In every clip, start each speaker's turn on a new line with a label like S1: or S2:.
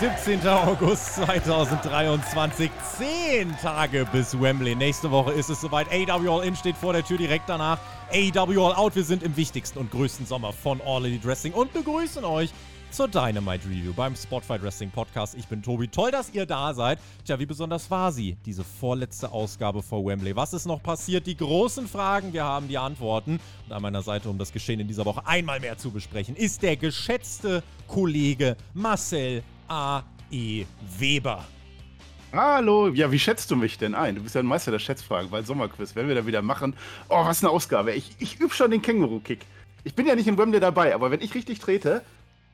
S1: 17. August 2023. Zehn Tage bis Wembley. Nächste Woche ist es soweit. AW All In steht vor der Tür direkt danach. AW All Out. Wir sind im wichtigsten und größten Sommer von All Elite Wrestling und begrüßen euch zur Dynamite Review beim Spotfight Wrestling Podcast. Ich bin Tobi. Toll, dass ihr da seid. Tja, wie besonders war sie, diese vorletzte Ausgabe vor Wembley? Was ist noch passiert? Die großen Fragen, wir haben die Antworten. Und an meiner Seite, um das Geschehen in dieser Woche einmal mehr zu besprechen, ist der geschätzte Kollege Marcel A. E. Weber.
S2: Hallo, ja, wie schätzt du mich denn ein? Du bist ja ein Meister der Schätzfragen, weil Sommerquiz, wenn wir da wieder machen. Oh, was eine Ausgabe. Ich, ich übe schon den Känguru-Kick. Ich bin ja nicht in Wembley dabei, aber wenn ich richtig trete,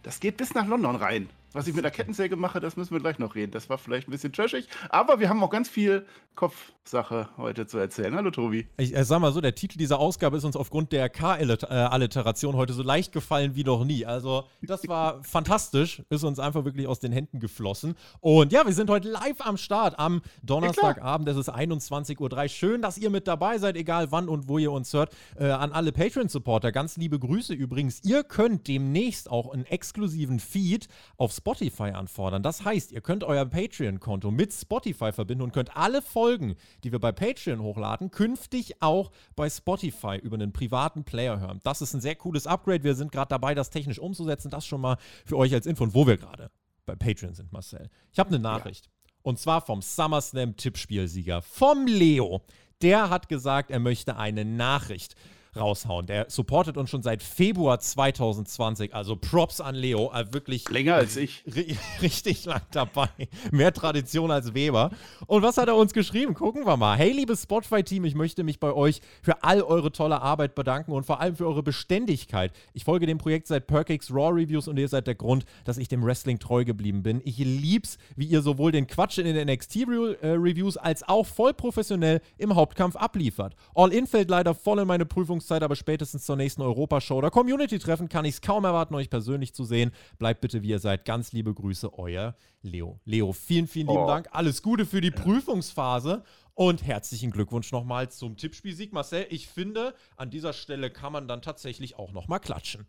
S2: das geht bis nach London rein. Was ich mit der Kettensäge mache, das müssen wir gleich noch reden. Das war vielleicht ein bisschen trashig, aber wir haben auch ganz viel Kopfsache heute zu erzählen. Hallo Tobi.
S1: Ich äh, sag mal so, der Titel dieser Ausgabe ist uns aufgrund der K-Alliteration heute so leicht gefallen wie noch nie. Also, das war fantastisch, ist uns einfach wirklich aus den Händen geflossen. Und ja, wir sind heute live am Start am Donnerstagabend. Es ist 21.03 Uhr. Schön, dass ihr mit dabei seid, egal wann und wo ihr uns hört. Äh, an alle Patreon-Supporter, ganz liebe Grüße übrigens. Ihr könnt demnächst auch einen exklusiven Feed auf Spotify anfordern. Das heißt, ihr könnt euer Patreon-Konto mit Spotify verbinden und könnt alle Folgen, die wir bei Patreon hochladen, künftig auch bei Spotify über einen privaten Player hören. Das ist ein sehr cooles Upgrade. Wir sind gerade dabei, das technisch umzusetzen. Das schon mal für euch als Info und wo wir gerade bei Patreon sind, Marcel. Ich habe eine Nachricht. Ja. Und zwar vom SummerSlam-Tippspielsieger, vom Leo. Der hat gesagt, er möchte eine Nachricht raushauen. Der supportet uns schon seit Februar 2020. Also Props an Leo. Also wirklich.
S2: Länger als ich.
S1: Richtig lang dabei. Mehr Tradition als Weber. Und was hat er uns geschrieben? Gucken wir mal. Hey, liebes Spotify-Team, ich möchte mich bei euch für all eure tolle Arbeit bedanken und vor allem für eure Beständigkeit. Ich folge dem Projekt seit Perkix Raw Reviews und ihr seid der Grund, dass ich dem Wrestling treu geblieben bin. Ich lieb's, wie ihr sowohl den Quatsch in den NXT-Reviews als auch voll professionell im Hauptkampf abliefert. All In fällt leider voll in meine Prüfung Anfangszeit, aber spätestens zur nächsten Europashow oder Community-Treffen kann ich es kaum erwarten, euch persönlich zu sehen. Bleibt bitte, wie ihr seid. Ganz liebe Grüße, euer Leo. Leo, vielen, vielen lieben oh. Dank. Alles Gute für die. Prüfungsphase. Und herzlichen Glückwunsch nochmal zum Tippspielsieg, Marcel. Ich finde, an dieser Stelle kann man dann tatsächlich auch nochmal klatschen.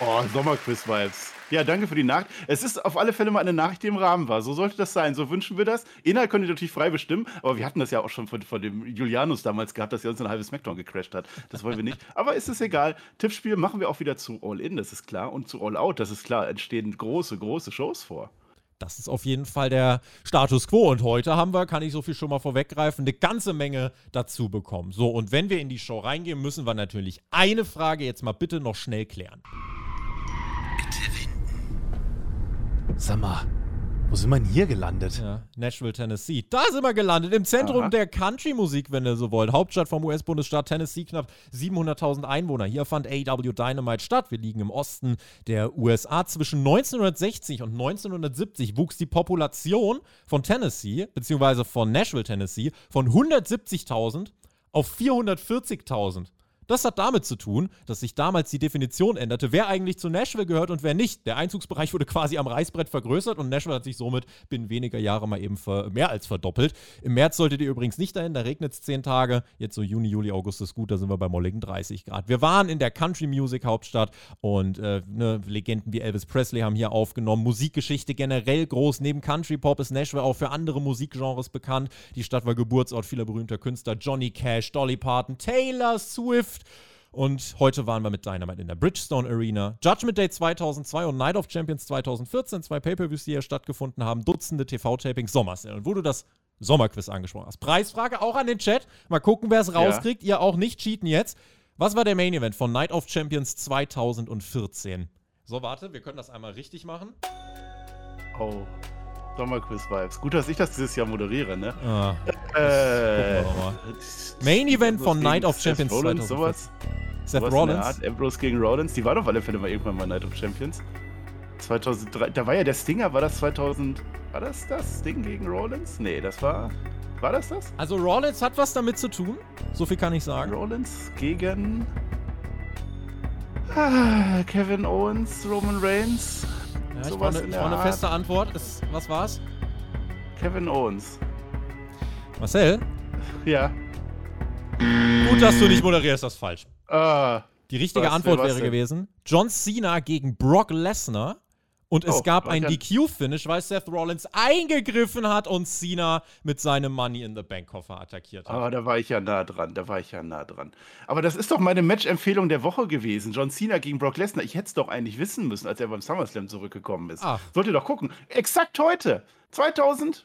S2: Oh, Sommerquiz-Vibes. Ja, danke für die Nachricht. Es ist auf alle Fälle mal eine Nachricht, die im Rahmen war. So sollte das sein. So wünschen wir das. Inhalt könnt ihr natürlich frei bestimmen, aber wir hatten das ja auch schon von, von dem Julianus damals gehabt, dass er uns ein halbes Smackdown gecrashed hat. Das wollen wir nicht. Aber ist es egal. Tippspiel machen wir auch wieder zu All In, das ist klar. Und zu All Out, das ist klar. Entstehen große, große Shows vor.
S1: Das ist auf jeden Fall der Status quo. Und heute haben wir, kann ich so viel schon mal vorweggreifen, eine ganze Menge dazu bekommen. So, und wenn wir in die Show reingehen, müssen wir natürlich eine Frage jetzt mal bitte noch schnell klären.
S3: Sag mal, wo sind wir denn hier gelandet?
S1: Ja, Nashville, Tennessee. Da sind wir gelandet, im Zentrum Aha. der Country-Musik, wenn ihr so wollt. Hauptstadt vom US-Bundesstaat Tennessee, knapp 700.000 Einwohner. Hier fand AW Dynamite statt. Wir liegen im Osten der USA. Zwischen 1960 und 1970 wuchs die Population von Tennessee, beziehungsweise von Nashville, Tennessee, von 170.000 auf 440.000. Das hat damit zu tun, dass sich damals die Definition änderte, wer eigentlich zu Nashville gehört und wer nicht. Der Einzugsbereich wurde quasi am Reißbrett vergrößert und Nashville hat sich somit binnen weniger Jahre mal eben mehr als verdoppelt. Im März solltet ihr übrigens nicht dahin, da regnet es 10 Tage. Jetzt so Juni, Juli, August ist gut, da sind wir bei molligen 30 Grad. Wir waren in der Country Music Hauptstadt und äh, ne, Legenden wie Elvis Presley haben hier aufgenommen. Musikgeschichte generell groß. Neben Country Pop ist Nashville auch für andere Musikgenres bekannt. Die Stadt war Geburtsort vieler berühmter Künstler. Johnny Cash, Dolly Parton, Taylor Swift. Und heute waren wir mit Dynamite in der Bridgestone Arena. Judgment Day 2002 und Night of Champions 2014, zwei Pay-Per-Views, die hier stattgefunden haben, Dutzende TV-Tapings, Sommersale. Und wo du das Sommerquiz angesprochen hast. Preisfrage auch an den Chat. Mal gucken, wer es rauskriegt. Ja. Ihr auch nicht cheaten jetzt. Was war der Main Event von Night of Champions 2014? So, warte, wir können das einmal richtig machen.
S2: Oh. Sommerquiz-Vibes. Gut, dass ich das dieses Jahr moderiere, ne?
S1: Ah, äh, Main Event von Night of Champions
S2: Seth Rollins, sowas.
S1: Seth sowas Rollins?
S2: Art, Ambrose gegen Rollins, die waren auf alle Fälle mal irgendwann mal Night of Champions. 2003, da war ja der Stinger, war das 2000, war das das Ding gegen Rollins? Nee, das war, war das das?
S1: Also Rollins hat was damit zu tun, so viel kann ich sagen.
S2: Rollins gegen ah, Kevin Owens, Roman Reigns.
S1: Ja, ich brauche
S2: in
S1: eine, eine feste Antwort. Ist, was war's?
S2: Kevin Owens.
S1: Marcel,
S2: Ja.
S1: gut, dass du nicht moderierst, das ist falsch.
S2: Ah,
S1: Die richtige
S2: Was,
S1: Antwort
S2: war's
S1: wäre
S2: denn?
S1: gewesen: John Cena gegen Brock Lesnar. Und es
S2: Oh,
S1: gab ein
S2: ja-
S1: DQ-Finish, weil Seth Rollins eingegriffen hat und Cena mit seinem Money in the Bank Koffer attackiert hat.
S2: aber da war ich ja nah dran, da war ich ja nah dran. Aber das ist doch meine Match-Empfehlung der Woche gewesen. John Cena gegen Brock Lesnar. Ich hätte es doch eigentlich wissen müssen, als er beim SummerSlam zurückgekommen ist.
S1: Ach.
S2: Sollt ihr doch gucken. Exakt heute. 2014,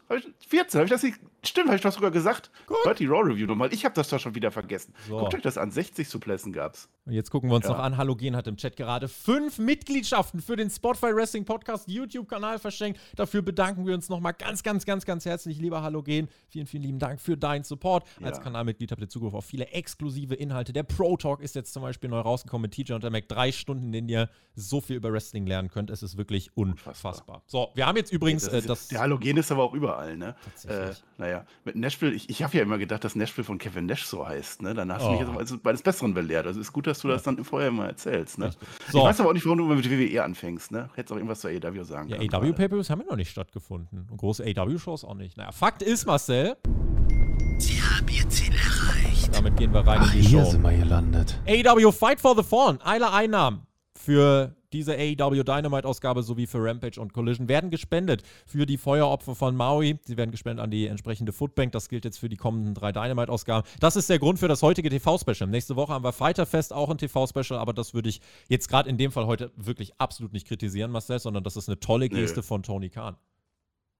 S2: habe ich das nicht. Stimmt, habe ich doch sogar gesagt. Hört die Raw Review nochmal. Ich habe das doch schon wieder vergessen.
S1: So.
S2: Guckt euch das an. 60 Suplessen gab's.
S1: Und jetzt gucken wir uns
S2: Ja.
S1: noch an. Halogen hat im Chat gerade fünf Mitgliedschaften für den Spotify Wrestling Podcast YouTube-Kanal verschenkt. Dafür bedanken wir uns nochmal ganz, ganz, ganz, ganz herzlich, lieber Halogen. Vielen, vielen lieben Dank für deinen Support. Als
S2: Ja.
S1: Kanalmitglied habt ihr Zugriff auf viele exklusive Inhalte. Der Pro Talk ist jetzt zum Beispiel neu rausgekommen mit TJ und der Mac. Drei Stunden, in denen ihr so viel über Wrestling lernen könnt. Es ist wirklich unfassbar. So, wir haben jetzt übrigens äh, das.
S2: der Halogen ist aber auch überall, ne? Äh,
S1: Tatsächlich.
S2: Naja, mit Nashville, ich, ich habe ja immer gedacht, dass Nashville von Kevin Nash so heißt, ne? Dann hast du
S1: Oh.
S2: mich jetzt als meines Besseren belehrt. Also ist gut, dass du das dann vorher mal erzählst, ne?
S1: So.
S2: Ich weiß aber auch nicht, warum du immer mit WWE anfängst, ne? Hättest auch irgendwas zur AEW sagen
S1: Ja,
S2: können.
S1: AW Pay-Per-Views haben ja noch nicht stattgefunden. Und große AW-Shows auch nicht. Naja, Fakt ist, Marcel.
S4: Sie haben Ihr Ziel erreicht.
S1: Damit gehen wir rein
S3: Ach,
S1: in die
S3: hier
S1: Show.
S3: sind wir gelandet.
S1: AEW Fight for the Fallen, alle Einnahmen für diese AEW Dynamite-Ausgabe sowie für Rampage und Collision werden gespendet für die Feueropfer von Maui. Sie werden gespendet an die entsprechende Footbank. Das gilt jetzt für die kommenden drei Dynamite-Ausgaben. Das ist der Grund für das heutige TV-Special. Nächste Woche haben wir Fighterfest, auch ein TV-Special, aber das würde ich jetzt gerade in dem Fall heute wirklich absolut nicht kritisieren, Marcel, sondern das ist eine tolle. Geste von Tony Khan.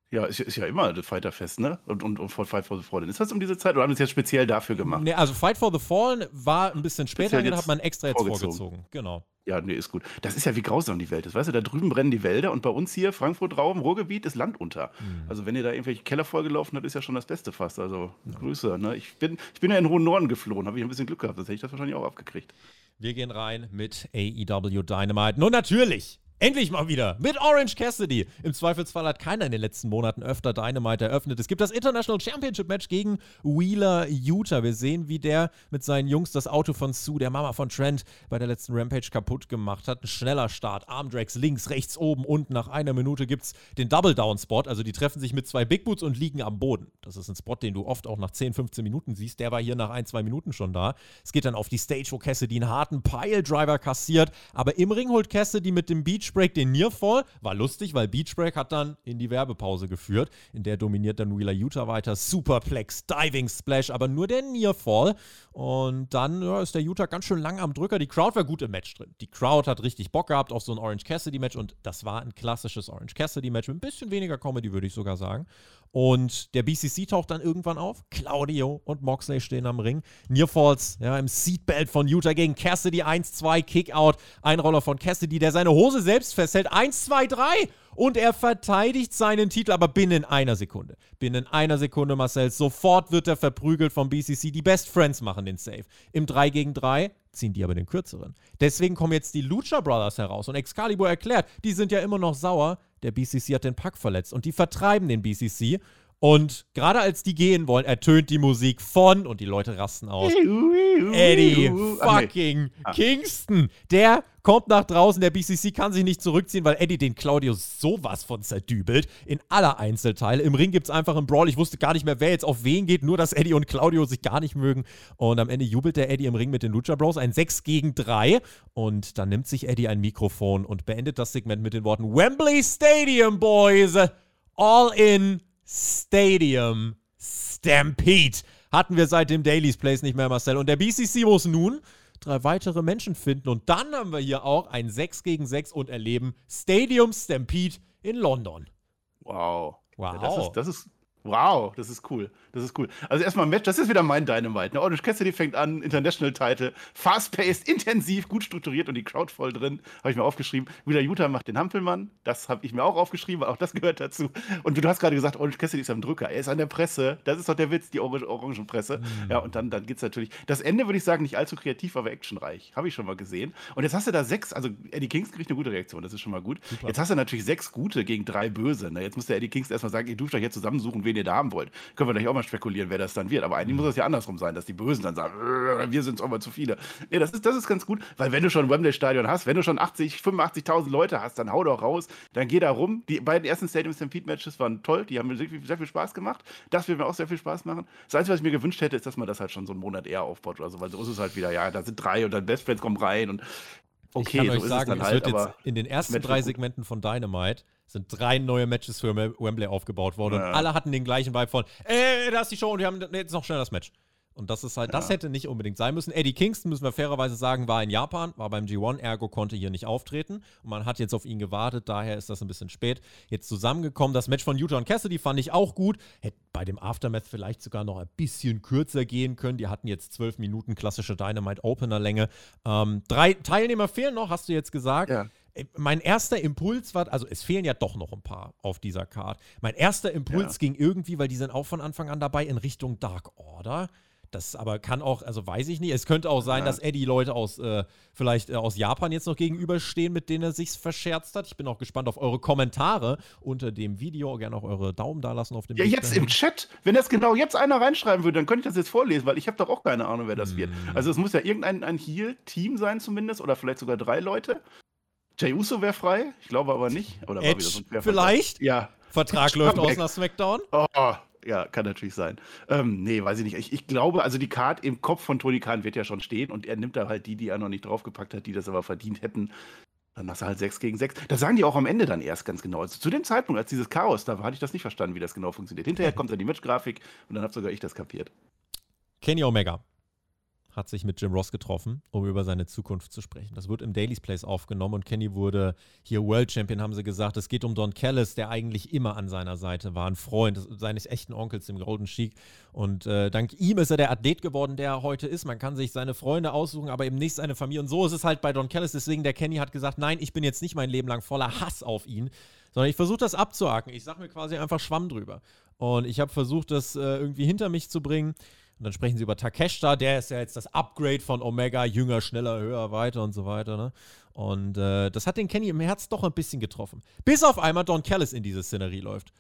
S2: Ja, ist, ist ja immer das Fighterfest, ne? Und, und, und Fight for the Fallen. Ist das um diese Zeit oder haben wir es jetzt speziell dafür gemacht?
S1: Nee, also Fight for the Fallen war ein bisschen später, den hat man extra jetzt
S2: vorgezogen.
S1: vorgezogen. Genau.
S2: Ja, nee, ist gut. Das ist ja wie grausam die Welt ist. Weißt du, da drüben brennen die Wälder und bei uns hier, Frankfurt, Raum, Ruhrgebiet, ist Land unter.
S1: Mhm.
S2: Also, wenn ihr da irgendwelche Keller vollgelaufen habt, ist ja schon das Beste fast. Also, Grüße. Ne? Ich, bin, ich bin ja in den hohen Norden geflohen, habe ich ein bisschen Glück gehabt, sonst hätte ich das wahrscheinlich auch abgekriegt.
S1: Wir gehen rein mit AEW Dynamite. Nun natürlich. Endlich mal wieder mit Orange Cassidy. Im Zweifelsfall hat keiner in den letzten Monaten öfter Dynamite eröffnet. Es gibt das International Championship Match gegen Wheeler Utah. Wir sehen, wie der mit seinen Jungs das Auto von Sue, der Mama von Trent, bei der letzten Rampage kaputt gemacht hat. Ein schneller Start. Armdrags links, rechts, oben, unten. Nach einer Minute gibt es den Double-Down-Spot. Also die treffen sich mit zwei Big Boots und liegen am Boden. Das ist ein Spot, den du oft auch nach 10, 15 Minuten siehst. Der war hier nach ein, zwei Minuten schon da. Es geht dann auf die Stage, wo Cassidy einen harten Pile-Driver kassiert. Aber im Ring holt Cassidy mit dem Beachbreak den Nearfall. War lustig, weil Beachbreak hat dann in die Werbepause geführt. In der dominiert dann Wheeler Utah weiter. Superplex, Diving Splash, aber nur der Nearfall. Und dann ja, ist der Utah ganz schön lang am Drücker. Die Crowd war gut im Match drin. Die Crowd hat richtig Bock gehabt auf so ein Orange Cassidy-Match. Und das war ein klassisches Orange Cassidy-Match mit ein bisschen weniger Comedy, würde ich sogar sagen. Und der BCC taucht dann irgendwann auf. Claudio und Moxley stehen am Ring. Nearfalls ja, im Seatbelt von Utah gegen Cassidy. 1-2, Kickout. Einroller von Cassidy, der seine Hose selbst festhält. 1, 2, 3. Und er verteidigt seinen Titel, aber binnen einer Sekunde. Binnen einer Sekunde, Marcel. Sofort wird er verprügelt vom BCC. Die Best Friends machen den Save. Im 3 gegen 3 ziehen die aber den kürzeren. Deswegen kommen jetzt die Lucha Brothers heraus und Excalibur erklärt, die sind ja immer noch sauer. Der BCC hat den Pack verletzt und die vertreiben den BCC. Und gerade als die gehen wollen, ertönt die Musik von und die Leute rasten aus. Eddie
S2: Ach, nee.
S1: fucking Kingston. Der kommt nach draußen. Der BCC kann sich nicht zurückziehen, weil Eddie den Claudio sowas von zerdübelt. In aller Einzelteile. Im Ring gibt es einfach einen Brawl. Ich wusste gar nicht mehr, wer jetzt auf wen geht. Nur, dass Eddie und Claudio sich gar nicht mögen. Und am Ende jubelt der Eddie im Ring mit den Lucha Bros. Ein 6 gegen 3. Und dann nimmt sich Eddie ein Mikrofon und beendet das Segment mit den Worten Wembley Stadium, Boys. All in Stadium Stampede. Hatten wir seit dem Daily's Place nicht mehr, Marcel. Und der BCC muss nun drei weitere Menschen finden. Und dann haben wir hier auch ein 6 gegen 6 und erleben Stadium Stampede in London.
S2: Wow.
S1: Wow.
S2: Ja, das ist, das ist Wow, das ist cool. Das ist cool. Also erstmal ein Match, das ist wieder mein Dynamite. Ne? Orange Cassidy fängt an, International Title, fast-paced, intensiv, gut strukturiert und die Crowd voll drin. Habe ich mir aufgeschrieben. Wieder Utah macht den Hampelmann. Das habe ich mir auch aufgeschrieben, weil auch das gehört dazu. Und du hast gerade gesagt, Orange Cassidy ist am Drücker. Er ist an der Presse. Das ist doch der Witz, die Orange Orangenpresse. Mhm. Ja, und dann, dann geht es natürlich. Das Ende würde ich sagen, nicht allzu kreativ, aber actionreich. Habe ich schon mal gesehen. Und jetzt hast du da sechs, also Eddie Kings kriegt eine gute Reaktion, das ist schon mal gut. Super. Jetzt hast du natürlich sechs gute gegen drei böse. Ne? Jetzt muss der Eddie Kings erstmal sagen, ihr dürft euch jetzt zusammensuchen, wen ihr da haben wollt. Können wir gleich auch mal spekulieren, wer das dann wird. Aber eigentlich muss das ja andersrum sein, dass die Bösen dann sagen, äh, wir sind es auch mal zu viele. Nee, das ist, das ist ganz gut, weil wenn du schon ein Wembley-Stadion hast, wenn du schon 80, 85.000 Leute hast, dann hau doch raus, dann geh da rum. Die beiden ersten Stadium Stampede-Matches waren toll, die haben mir sehr, sehr viel Spaß gemacht. Das wird mir auch sehr viel Spaß machen. Das Einzige, was ich mir gewünscht hätte, ist, dass man das halt schon so einen Monat eher aufbaut oder so, weil so ist es halt wieder, ja, da sind drei und dann Best Friends kommen rein und
S1: Okay, ich kann so euch sagen, es, es halt, wird jetzt in den ersten drei Segmenten von Dynamite sind drei neue Matches für Wembley aufgebaut worden ja. und alle hatten den gleichen Vibe von, ey, da ist die Show und wir haben jetzt noch schnell das Match. Und das ist halt, ja. das hätte nicht unbedingt sein müssen. Eddie Kingston, müssen wir fairerweise sagen, war in Japan, war beim G1, ergo konnte hier nicht auftreten. Und man hat jetzt auf ihn gewartet, daher ist das ein bisschen spät. Jetzt zusammengekommen. Das Match von Utah und Cassidy fand ich auch gut. Hätte bei dem Aftermath vielleicht sogar noch ein bisschen kürzer gehen können. Die hatten jetzt zwölf Minuten klassische Dynamite-Opener-Länge. Ähm, drei Teilnehmer fehlen noch, hast du jetzt gesagt. Ja mein erster Impuls war, also es fehlen ja doch noch ein paar auf dieser Card. Mein erster Impuls ja. ging irgendwie, weil die sind auch von Anfang an dabei, in Richtung Dark Order. Das aber kann auch, also weiß ich nicht. Es könnte auch sein, ja. dass Eddie Leute aus, äh, vielleicht äh, aus Japan jetzt noch gegenüberstehen, mit denen er sich verscherzt hat. Ich bin auch gespannt auf eure Kommentare unter dem Video. Gerne auch eure Daumen da lassen auf dem
S2: Ja, Bild jetzt dahin. im Chat. Wenn das genau jetzt einer reinschreiben würde, dann könnte ich das jetzt vorlesen, weil ich habe doch auch keine Ahnung, wer das hm. wird. Also es muss ja irgendein ein Heal-Team sein zumindest oder vielleicht sogar drei Leute. Jay Uso wäre frei, ich glaube aber nicht. Oder
S1: Edge, so vielleicht?
S2: Ja.
S1: Vertrag läuft aus nach SmackDown.
S2: Oh, ja, kann natürlich sein. Ähm, nee, weiß ich nicht. Ich, ich glaube, also die Card im Kopf von Tony Khan wird ja schon stehen und er nimmt da halt die, die er noch nicht draufgepackt hat, die das aber verdient hätten. Dann machst du halt 6 gegen 6. Das sagen die auch am Ende dann erst ganz genau. Also zu dem Zeitpunkt, als dieses Chaos, da hatte ich das nicht verstanden, wie das genau funktioniert. Hinterher kommt dann die Matchgrafik und dann habe sogar ich das kapiert.
S1: Kenny Omega hat sich mit Jim Ross getroffen, um über seine Zukunft zu sprechen. Das wird im Daily's Place aufgenommen und Kenny wurde hier World Champion, haben sie gesagt. Es geht um Don Callis, der eigentlich immer an seiner Seite war, ein Freund seines echten Onkels, dem Golden Sheik. Und äh, dank ihm ist er der Athlet geworden, der er heute ist. Man kann sich seine Freunde aussuchen, aber eben nicht seine Familie. Und so ist es halt bei Don Callis. Deswegen, der Kenny hat gesagt, nein, ich bin jetzt nicht mein Leben lang voller Hass auf ihn, sondern ich versuche das abzuhaken. Ich sage mir quasi einfach Schwamm drüber. Und ich habe versucht, das äh, irgendwie hinter mich zu bringen. Und dann sprechen sie über Takeshita, der ist ja jetzt das Upgrade von Omega, jünger, schneller, höher, weiter und so weiter. Ne? Und äh, das hat den Kenny im Herz doch ein bisschen getroffen. Bis auf einmal Don Callis in diese Szenerie läuft.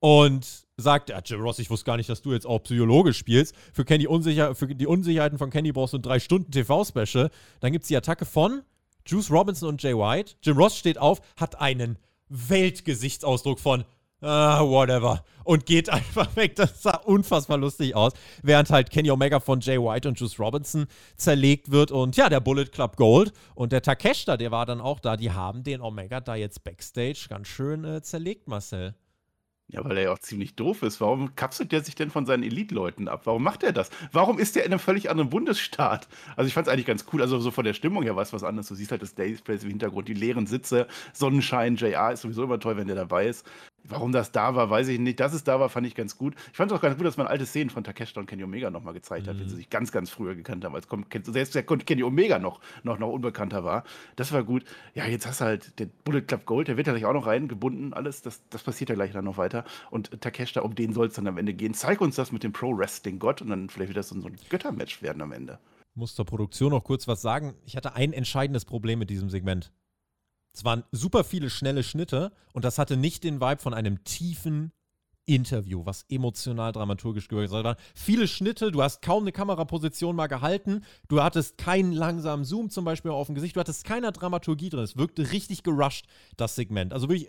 S1: Und sagt, ja, Jim Ross, ich wusste gar nicht, dass du jetzt auch psychologisch spielst. Für, Kenny Unsicher für die Unsicherheiten von Kenny brauchst du ein 3-Stunden-TV-Special. Dann gibt es die Attacke von Juice Robinson und Jay White. Jim Ross steht auf, hat einen Weltgesichtsausdruck von ah, whatever. Und geht einfach weg. Das sah unfassbar lustig aus. Während halt Kenny Omega von Jay White und Juice Robinson zerlegt wird. Und ja, der Bullet Club Gold und der Takeshita, der war dann auch da. Die haben den Omega da jetzt backstage ganz schön äh, zerlegt, Marcel.
S2: Ja, weil er ja auch ziemlich doof ist. Warum kapselt er sich denn von seinen Elite-Leuten ab? Warum macht er das? Warum ist er in einem völlig anderen Bundesstaat? Also ich fand es eigentlich ganz cool. Also so von der Stimmung her war es was anderes. Du siehst halt das Days Place im Hintergrund, die leeren Sitze, Sonnenschein, JR ist sowieso immer toll, wenn der dabei ist. Warum das da war, weiß ich nicht. Dass es da war, fand ich ganz gut. Ich fand es auch ganz gut, dass man alte Szenen von Takeshita und Kenny Omega nochmal gezeigt mhm. hat, wenn sie sich ganz, ganz früher gekannt haben, als selbst der Kenny Omega noch, noch, noch unbekannter war. Das war gut. Ja, jetzt hast du halt den Bullet Club Gold, der wird ja gleich auch noch reingebunden, alles. Das, das passiert ja gleich dann noch weiter. Und Takeshita, um den soll es dann am Ende gehen. Zeig uns das mit dem Pro-Wrestling-Gott und dann vielleicht wird das so ein Göttermatch werden am Ende.
S1: Muss zur Produktion noch kurz was sagen. Ich hatte ein entscheidendes Problem mit diesem Segment. Es waren super viele schnelle Schnitte und das hatte nicht den Vibe von einem tiefen Interview, was emotional dramaturgisch gewirkt war. Viele Schnitte, du hast kaum eine Kameraposition mal gehalten, du hattest keinen langsamen Zoom zum Beispiel auf dem Gesicht, du hattest keine Dramaturgie drin. Es wirkte richtig gerusht, das Segment. Also wirklich,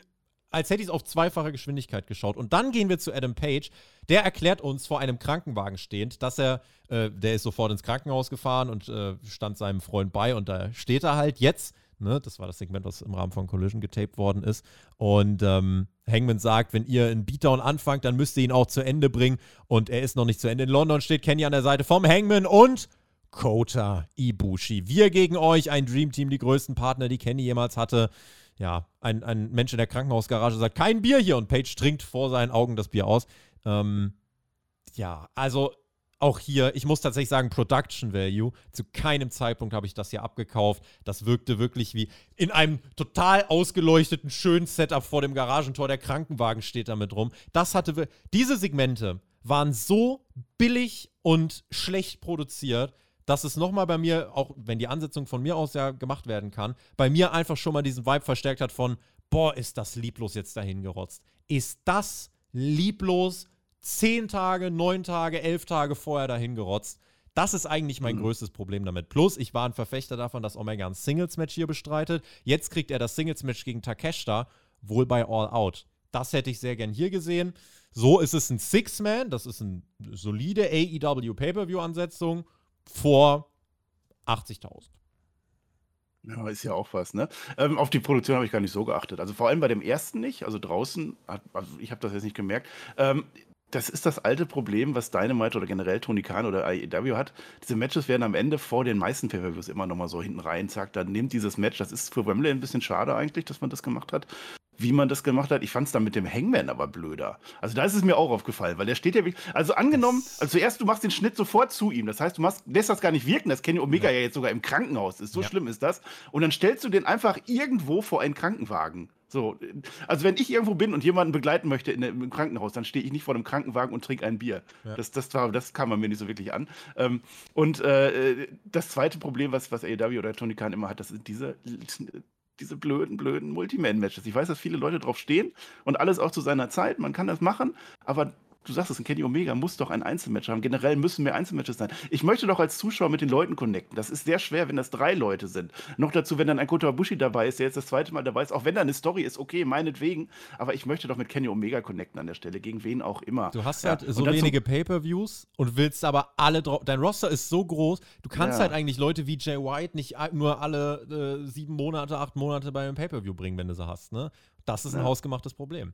S1: als hätte ich es auf zweifache Geschwindigkeit geschaut. Und dann gehen wir zu Adam Page. Der erklärt uns vor einem Krankenwagen stehend, dass er, äh, der ist sofort ins Krankenhaus gefahren und äh, stand seinem Freund bei und da steht er halt jetzt Ne? Das war das Segment, was im Rahmen von Collision getaped worden ist. Und ähm, Hangman sagt, wenn ihr einen Beatdown anfangt, dann müsst ihr ihn auch zu Ende bringen. Und er ist noch nicht zu Ende. In London steht Kenny an der Seite vom Hangman und Kota Ibushi. Wir gegen euch, ein Dream Team, die größten Partner, die Kenny jemals hatte. Ja, ein, ein Mensch in der Krankenhausgarage sagt, kein Bier hier und Page trinkt vor seinen Augen das Bier aus. Ähm, ja, also auch hier, ich muss tatsächlich sagen, Production Value. Zu keinem Zeitpunkt habe ich das hier abgekauft. Das wirkte wirklich wie in einem total ausgeleuchteten, schönen Setup vor dem Garagentor. Der Krankenwagen steht damit rum. Das hatte. Diese Segmente waren so billig und schlecht produziert, dass es nochmal bei mir, auch wenn die Ansetzung von mir aus ja gemacht werden kann, bei mir einfach schon mal diesen Vibe verstärkt hat von, boah, ist das lieblos jetzt dahin gerotzt. Ist das lieblos zehn Tage, neun Tage, elf Tage vorher dahin gerotzt. Das ist eigentlich mein mhm. größtes Problem damit. Plus, ich war ein Verfechter davon, dass Omega ein Singles-Match hier bestreitet. Jetzt kriegt er das Singles-Match gegen Takeshita, wohl bei All Out. Das hätte ich sehr gern hier gesehen. So ist es ein Six-Man, das ist eine solide AEW Pay-Per-View-Ansetzung vor 80.000.
S2: Ja, ist ja auch was, ne? Ähm, auf die Produktion habe ich gar nicht so geachtet. Also vor allem bei dem ersten nicht, also draußen, also ich habe das jetzt nicht gemerkt. Ähm, das ist das alte Problem, was Dynamite oder generell Tony Khan oder AEW hat. Diese Matches werden am Ende vor den meisten Pay-Per-Views immer nochmal so hinten rein, zack, dann nimmt dieses Match, das ist für Wembley ein bisschen schade eigentlich, dass man das gemacht hat, wie man das gemacht hat. Ich fand es dann mit dem Hangman aber blöder. Also da ist es mir auch aufgefallen, weil der steht ja wirklich. Also angenommen, also zuerst du machst den Schnitt sofort zu ihm. Das heißt, du machst, lässt das gar nicht wirken. Das Kenny Omega ja, ja jetzt sogar im Krankenhaus ist. So ja. schlimm ist das. Und dann stellst du den einfach irgendwo vor einen Krankenwagen. So, also wenn ich irgendwo bin und jemanden begleiten möchte in, im Krankenhaus, dann stehe ich nicht vor dem Krankenwagen und trinke ein Bier. Ja. Das, das, war, das kam man mir nicht so wirklich an. Ähm, und äh, das zweite Problem, was, was AEW oder Tony Khan immer hat, das sind diese diese blöden, blöden Multiman-Matches. Ich weiß, dass viele Leute drauf stehen und alles auch zu seiner Zeit. Man kann das machen, aber du sagst es, ein Kenny Omega muss doch ein Einzelmatch haben. Generell müssen mehr Einzelmatches sein. Ich möchte doch als Zuschauer mit den Leuten connecten. Das ist sehr schwer, wenn das drei Leute sind. Noch dazu, wenn dann ein Kota Bushi dabei ist, der jetzt das zweite Mal dabei ist, auch wenn da eine Story ist, okay, meinetwegen. Aber ich möchte doch mit Kenny Omega connecten an der Stelle, gegen wen auch immer.
S1: Du hast ja, halt so wenige Pay-Per-Views und willst aber alle drauf. Dein Roster ist so groß, du kannst ja. halt eigentlich Leute wie Jay White nicht nur alle äh, sieben Monate, acht Monate bei einem Pay-Per-View bringen, wenn du sie hast. Ne? Das ist ein ja. hausgemachtes Problem.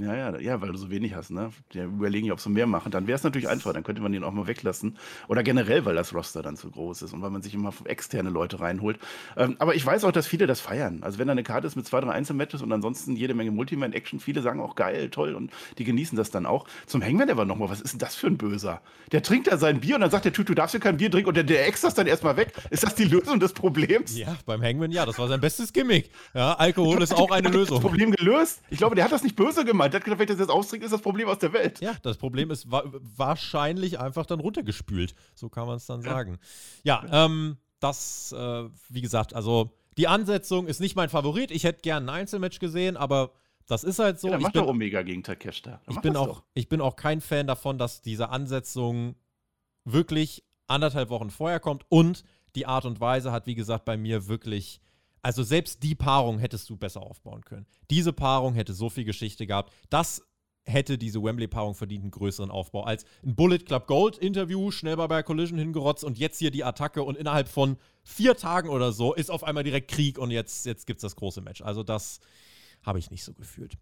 S2: Ja, ja, ja, weil du so wenig hast, ne? Die überlegen ja, ob sie mehr machen. Dann wäre es natürlich einfach, dann könnte man den auch mal weglassen. Oder generell, weil das Roster dann zu groß ist und weil man sich immer externe Leute reinholt. Ähm, aber ich weiß auch, dass viele das feiern. Also wenn da eine Karte ist mit zwei, drei Einzelmatches und ansonsten jede Menge Multiman-Action, viele sagen auch geil, toll und die genießen das dann auch. Zum Hangman aber nochmal, was ist denn das für ein Böser? Der trinkt da sein Bier und dann sagt der Typ, du darfst ja kein Bier trinken und der, der ext das dann erstmal weg. Ist das die Lösung des Problems?
S1: Ja, beim Hangman ja, das war sein bestes Gimmick. Ja, Alkohol ist auch eine Lösung.
S2: Das Problem gelöst? Ich glaube, der hat das nicht böse gemeint. Der hat gedacht, wenn ich das jetzt austrinkt, ist das Problem aus der Welt.
S1: Ja, das Problem ist wa wahrscheinlich einfach dann runtergespült. So kann man es dann sagen. Ja, ähm, das, äh, wie gesagt, also die Ansetzung ist nicht mein Favorit. Ich hätte gern ein Einzelmatch gesehen, aber das ist halt so. Ja,
S2: dann mach doch Omega gegen Takeshita.
S1: Ich bin, auch, ich bin auch kein Fan davon, dass diese Ansetzung wirklich anderthalb Wochen vorher kommt und die Art und Weise hat, wie gesagt, bei mir wirklich also selbst die Paarung hättest du besser aufbauen können. Diese Paarung hätte so viel Geschichte gehabt. Das hätte diese Wembley-Paarung verdient einen größeren Aufbau als ein Bullet Club Gold-Interview, schnell bei, bei Collision hingerotzt und jetzt hier die Attacke und innerhalb von vier Tagen oder so ist auf einmal direkt Krieg und jetzt, jetzt gibt es das große Match. Also das habe ich nicht so gefühlt.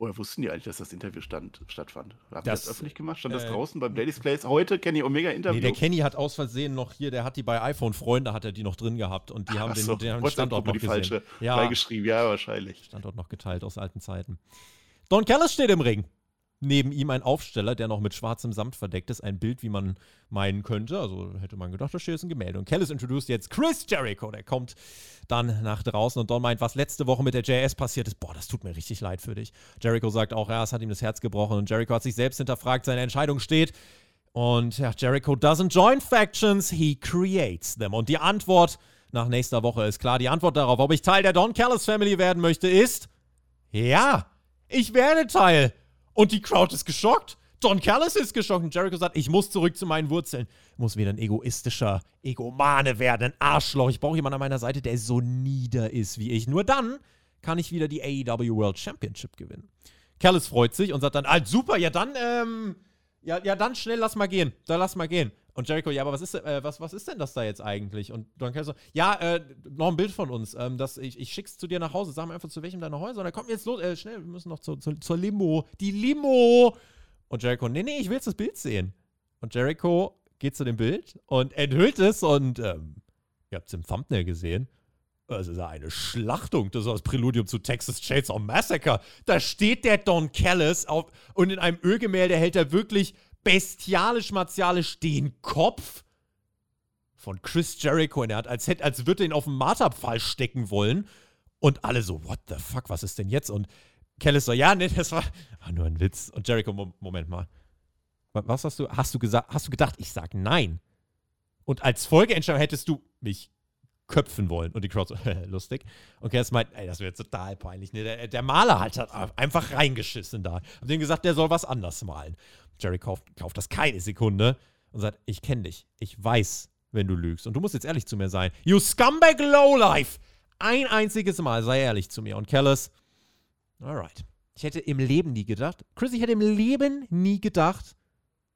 S2: Oder wussten die eigentlich, dass das Interview stand, stattfand? Haben das, das öffentlich gemacht? Stand äh, das draußen beim Ladies Place heute? Kenny Omega Interview? Nee,
S1: der Kenny hat aus Versehen noch hier, der hat die bei iPhone Freunde, hat er die noch drin gehabt und die haben so, den, den Standort noch die gesehen. falsche
S2: ja, beigeschrieben, ja, wahrscheinlich.
S1: Standort noch geteilt aus alten Zeiten. Don Callis steht im Ring. Neben ihm ein Aufsteller, der noch mit schwarzem Samt verdeckt ist. Ein Bild, wie man meinen könnte. Also hätte man gedacht, das steht jetzt ein Gemälde. Und Callis introduced jetzt Chris Jericho. Der kommt dann nach draußen und Don meint, was letzte Woche mit der JS passiert ist. Boah, das tut mir richtig leid für dich. Jericho sagt auch, ja, es hat ihm das Herz gebrochen. Und Jericho hat sich selbst hinterfragt, seine Entscheidung steht. Und ja, Jericho doesn't join factions, he creates them. Und die Antwort nach nächster Woche ist klar. Die Antwort darauf, ob ich Teil der Don Callis Family werden möchte, ist ja, ich werde Teil und die Crowd ist geschockt. Don Callis ist geschockt und Jericho sagt, ich muss zurück zu meinen Wurzeln. Ich muss wieder ein egoistischer Egomane werden, ein Arschloch. Ich brauche jemanden an meiner Seite, der so nieder ist wie ich. Nur dann kann ich wieder die AEW World Championship gewinnen. Callis freut sich und sagt dann, ah, super, ja dann, ähm, ja, ja dann schnell, lass mal gehen. Da lass mal gehen. Und Jericho, ja, aber was ist, äh, was, was ist denn das da jetzt eigentlich? Und Don Callis so, ja, äh, noch ein Bild von uns. Ähm, das, ich, ich schick's zu dir nach Hause. Sag mir einfach, zu welchem deiner Häuser. Und dann kommt jetzt los, äh, schnell, wir müssen noch zu, zu, zur Limo. Die Limo! Und Jericho, nee, nee, ich will jetzt das Bild sehen. Und Jericho geht zu dem Bild und enthüllt es und ähm, ihr habt es im Thumbnail gesehen. Das ist eine Schlachtung. Das ist das Präludium zu Texas Chainsaw Massacre. Da steht der Don Callis auf und in einem Ölgemälde hält er wirklich bestialisch martialisch den Kopf von Chris Jericho in der Hand, als, hätte, als würde er ihn auf den Marterpfahl stecken wollen. Und alle so, what the fuck, was ist denn jetzt? Und Callis so, ja, nee, das war, war nur ein Witz. Und Jericho, Moment mal. Was hast du, hast du gesagt, hast du gedacht, ich sag nein? Und als Folgeentscheidung hättest du mich köpfen wollen. Und die Crowd so, lustig. Und Cass meint, ey, das wäre total peinlich. Ne? Der, der, Maler halt hat einfach reingeschissen da. Hab dem gesagt, der soll was anders malen. Jerry kauft, kauft das keine Sekunde und sagt, ich kenne dich. Ich weiß, wenn du lügst. Und du musst jetzt ehrlich zu mir sein. You scumbag lowlife! Ein einziges Mal, sei ehrlich zu mir. Und Callis, alright. Ich hätte im Leben nie gedacht, Chris, ich hätte im Leben nie gedacht,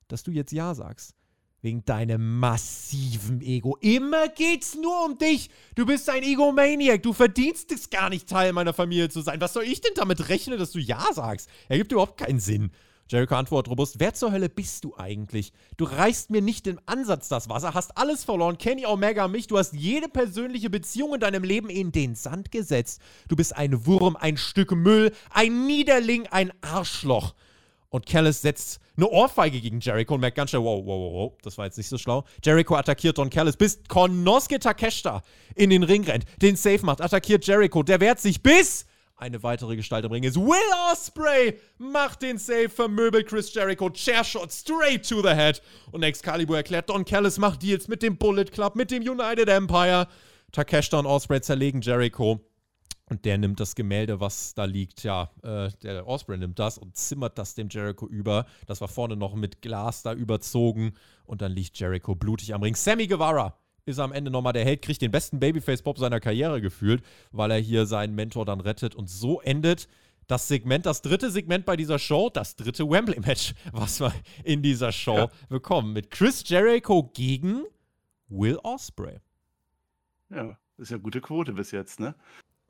S1: dass du jetzt Ja sagst. Wegen deinem massiven Ego. Immer geht's nur um dich. Du bist ein Egomaniac. Du verdienst es gar nicht, Teil meiner Familie zu sein. Was soll ich denn damit rechnen, dass du Ja sagst? Ergibt überhaupt keinen Sinn. Jericho antwortet robust: Wer zur Hölle bist du eigentlich? Du reißt mir nicht im Ansatz das Wasser, hast alles verloren, Kenny Omega mich, du hast jede persönliche Beziehung in deinem Leben in den Sand gesetzt. Du bist ein Wurm, ein Stück Müll, ein Niederling, ein Arschloch. Und Callis setzt eine Ohrfeige gegen Jericho und merkt ganz schnell, wow, wow, wow, wow, das war jetzt nicht so schlau. Jericho attackiert Don Callis, bis Konosuke Takeshita in den Ring rennt, den Safe macht, attackiert Jericho, der wehrt sich bis eine weitere Gestalt im Ring ist. Will Osprey macht den Save, vermöbelt Chris Jericho, Chairshot straight to the head. Und Excalibur erklärt, Don Callis macht Deals mit dem Bullet Club, mit dem United Empire. Takeshita und Osprey zerlegen Jericho. Und der nimmt das Gemälde, was da liegt, ja, äh, der Osprey nimmt das und zimmert das dem Jericho über. Das war vorne noch mit Glas da überzogen. Und dann liegt Jericho blutig am Ring. Sammy Guevara ist am Ende nochmal der Held, kriegt den besten Babyface-Pop seiner Karriere gefühlt, weil er hier seinen Mentor dann rettet. Und so endet das Segment, das dritte Segment bei dieser Show, das dritte Wembley-Match, was wir in dieser Show ja. bekommen. Mit Chris Jericho gegen Will Osprey.
S2: Ja, ist ja gute Quote bis jetzt, ne?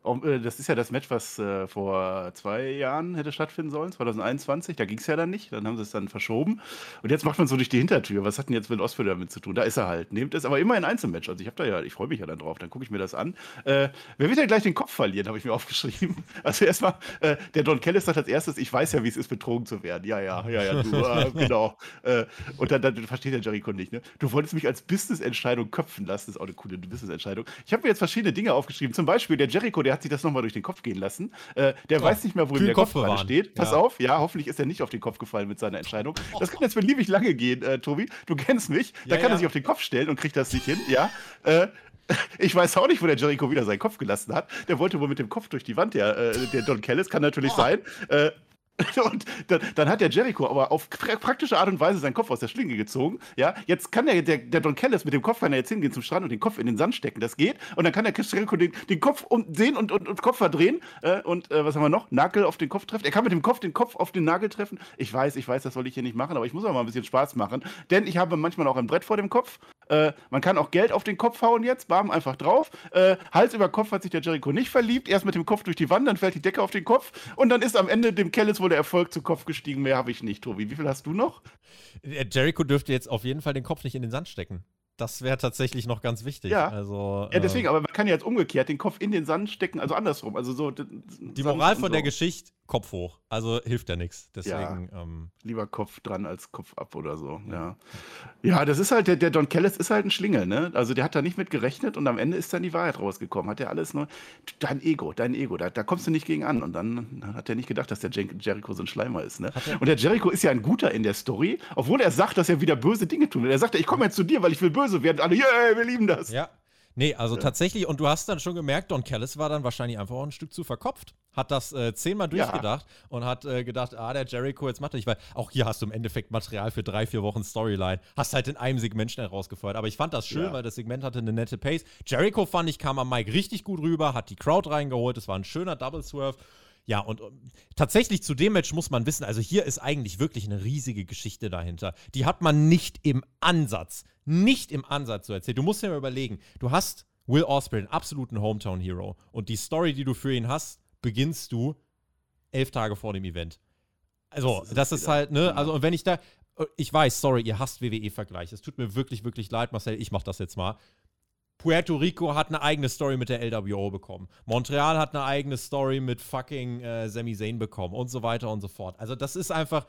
S2: Äh, das ist ja das Match, was äh, vor zwei Jahren hätte stattfinden sollen, 2021. Da ging es ja dann nicht. Dann haben sie es dann verschoben. Und jetzt macht man so durch die Hintertür. Was hat denn jetzt Will Osprey damit zu tun? Da ist er halt. Nehmt es aber immer ein Einzelmatch. Also ich habe da ja, ich freue mich ja dann drauf. Dann gucke ich mir das an. Äh, wer wird denn gleich den Kopf verlieren, habe ich mir aufgeschrieben. Also erstmal, äh, der Don Kellis sagt als erstes, ich weiß ja, wie es ist, betrogen zu werden. Ja, ja, ja, ja, du, äh, genau. Äh, und dann, dann, versteht der Jericho nicht. Ne? Du wolltest mich als Business-Entscheidung köpfen lassen. Das ist auch eine coole Business-Entscheidung. Ich habe mir jetzt verschiedene Dinge aufgeschrieben. Zum Beispiel der Jericho, der hat sich das nochmal durch den Kopf gehen lassen. Äh, der oh, weiß nicht mehr, wo ihm der Kopf, gerade steht. Pass ja. auf, ja, hoffentlich ist er nicht auf den Kopf gefallen mit seiner Entscheidung. Das kann jetzt beliebig lange gehen, äh, Tobi. Du kennst mich. Da ja, kann ja. er sich auf den Kopf stellen und kriegt das nicht hin, ja. Äh, ich weiß auch nicht, wo der Jericho wieder seinen Kopf gelassen hat. Der wollte wohl mit dem Kopf durch die Wand, der, äh, der Don Kellis, kann natürlich oh. sein. Äh, und dann, dann, hat der Jericho aber auf praktische Art und Weise seinen Kopf aus der Schlinge gezogen. Ja, jetzt kann der, der, der Don Kellis mit dem Kopf kann er jetzt hingehen zum Strand und den Kopf in den Sand stecken. Das geht. Und dann kann der Jericho den, den Kopf um, sehen und, und, und Kopf verdrehen. Äh, und äh, was haben wir noch? Nagel auf den Kopf treffen. Er kann mit dem Kopf den Kopf auf den Nagel treffen. Ich weiß, ich weiß, das soll ich hier nicht machen, aber ich muss auch mal ein bisschen Spaß machen. Denn ich habe manchmal auch ein Brett vor dem Kopf. Äh, man kann auch Geld auf den Kopf hauen jetzt, bam, einfach drauf. Äh, Hals über Kopf hat sich der Jericho nicht verliebt. Erst mit dem Kopf durch die Wand, dann fällt die Decke auf den Kopf. Und dann ist am Ende dem Kellis wohl der Erfolg zu Kopf gestiegen. Mehr habe ich nicht, Tobi. Wie viel hast du noch?
S1: Äh, Jericho dürfte jetzt auf jeden Fall den Kopf nicht in den Sand stecken. Das wäre tatsächlich noch ganz wichtig.
S2: Ja,
S1: also,
S2: ja deswegen, äh, aber man kann ja jetzt umgekehrt den Kopf in den Sand stecken, also andersrum. Also so,
S1: die Moral von so. der Geschichte, Kopf hoch. Also hilft ja nichts. Deswegen.
S2: Ja, ähm, lieber Kopf dran als Kopf ab oder so. Ja, ja das ist halt, der, der Don Kellis ist halt ein Schlingel, ne? Also der hat da nicht mit gerechnet und am Ende ist dann die Wahrheit rausgekommen. Hat er alles nur. Dein Ego, dein Ego, da, da kommst du nicht gegen an. Und dann hat er nicht gedacht, dass der Jer Jericho so ein Schleimer ist, ne? Und der Jericho ist ja ein guter in der Story, obwohl er sagt, dass er wieder böse Dinge tut. Er sagt, ich komme jetzt zu dir, weil ich will böse werden. Alle, yeah, wir lieben das.
S1: Ja. Nee, also ja. tatsächlich, und du hast dann schon gemerkt, Don Callis war dann wahrscheinlich einfach auch ein Stück zu verkopft. Hat das äh, zehnmal durchgedacht ja. und hat äh, gedacht, ah, der Jericho, jetzt macht er nicht, weil auch hier hast du im Endeffekt Material für drei, vier Wochen Storyline. Hast halt in einem Segment schnell rausgefeuert. Aber ich fand das schön, ja. weil das Segment hatte eine nette Pace. Jericho fand ich, kam am Mike richtig gut rüber, hat die Crowd reingeholt. Es war ein schöner Double Swerve. Ja, und, und tatsächlich zu dem Match muss man wissen, also hier ist eigentlich wirklich eine riesige Geschichte dahinter. Die hat man nicht im Ansatz, nicht im Ansatz so erzählt. Du musst dir mal überlegen, du hast Will Osprey, einen absoluten Hometown-Hero. Und die Story, die du für ihn hast, beginnst du elf Tage vor dem Event. Also, das ist, das ist halt, ne, also, und wenn ich da, ich weiß, sorry, ihr hasst WWE-Vergleich. Es tut mir wirklich, wirklich leid, Marcel, ich mach das jetzt mal. Puerto Rico hat eine eigene Story mit der LWO bekommen. Montreal hat eine eigene Story mit fucking äh, Sami Zayn bekommen und so weiter und so fort. Also das ist einfach,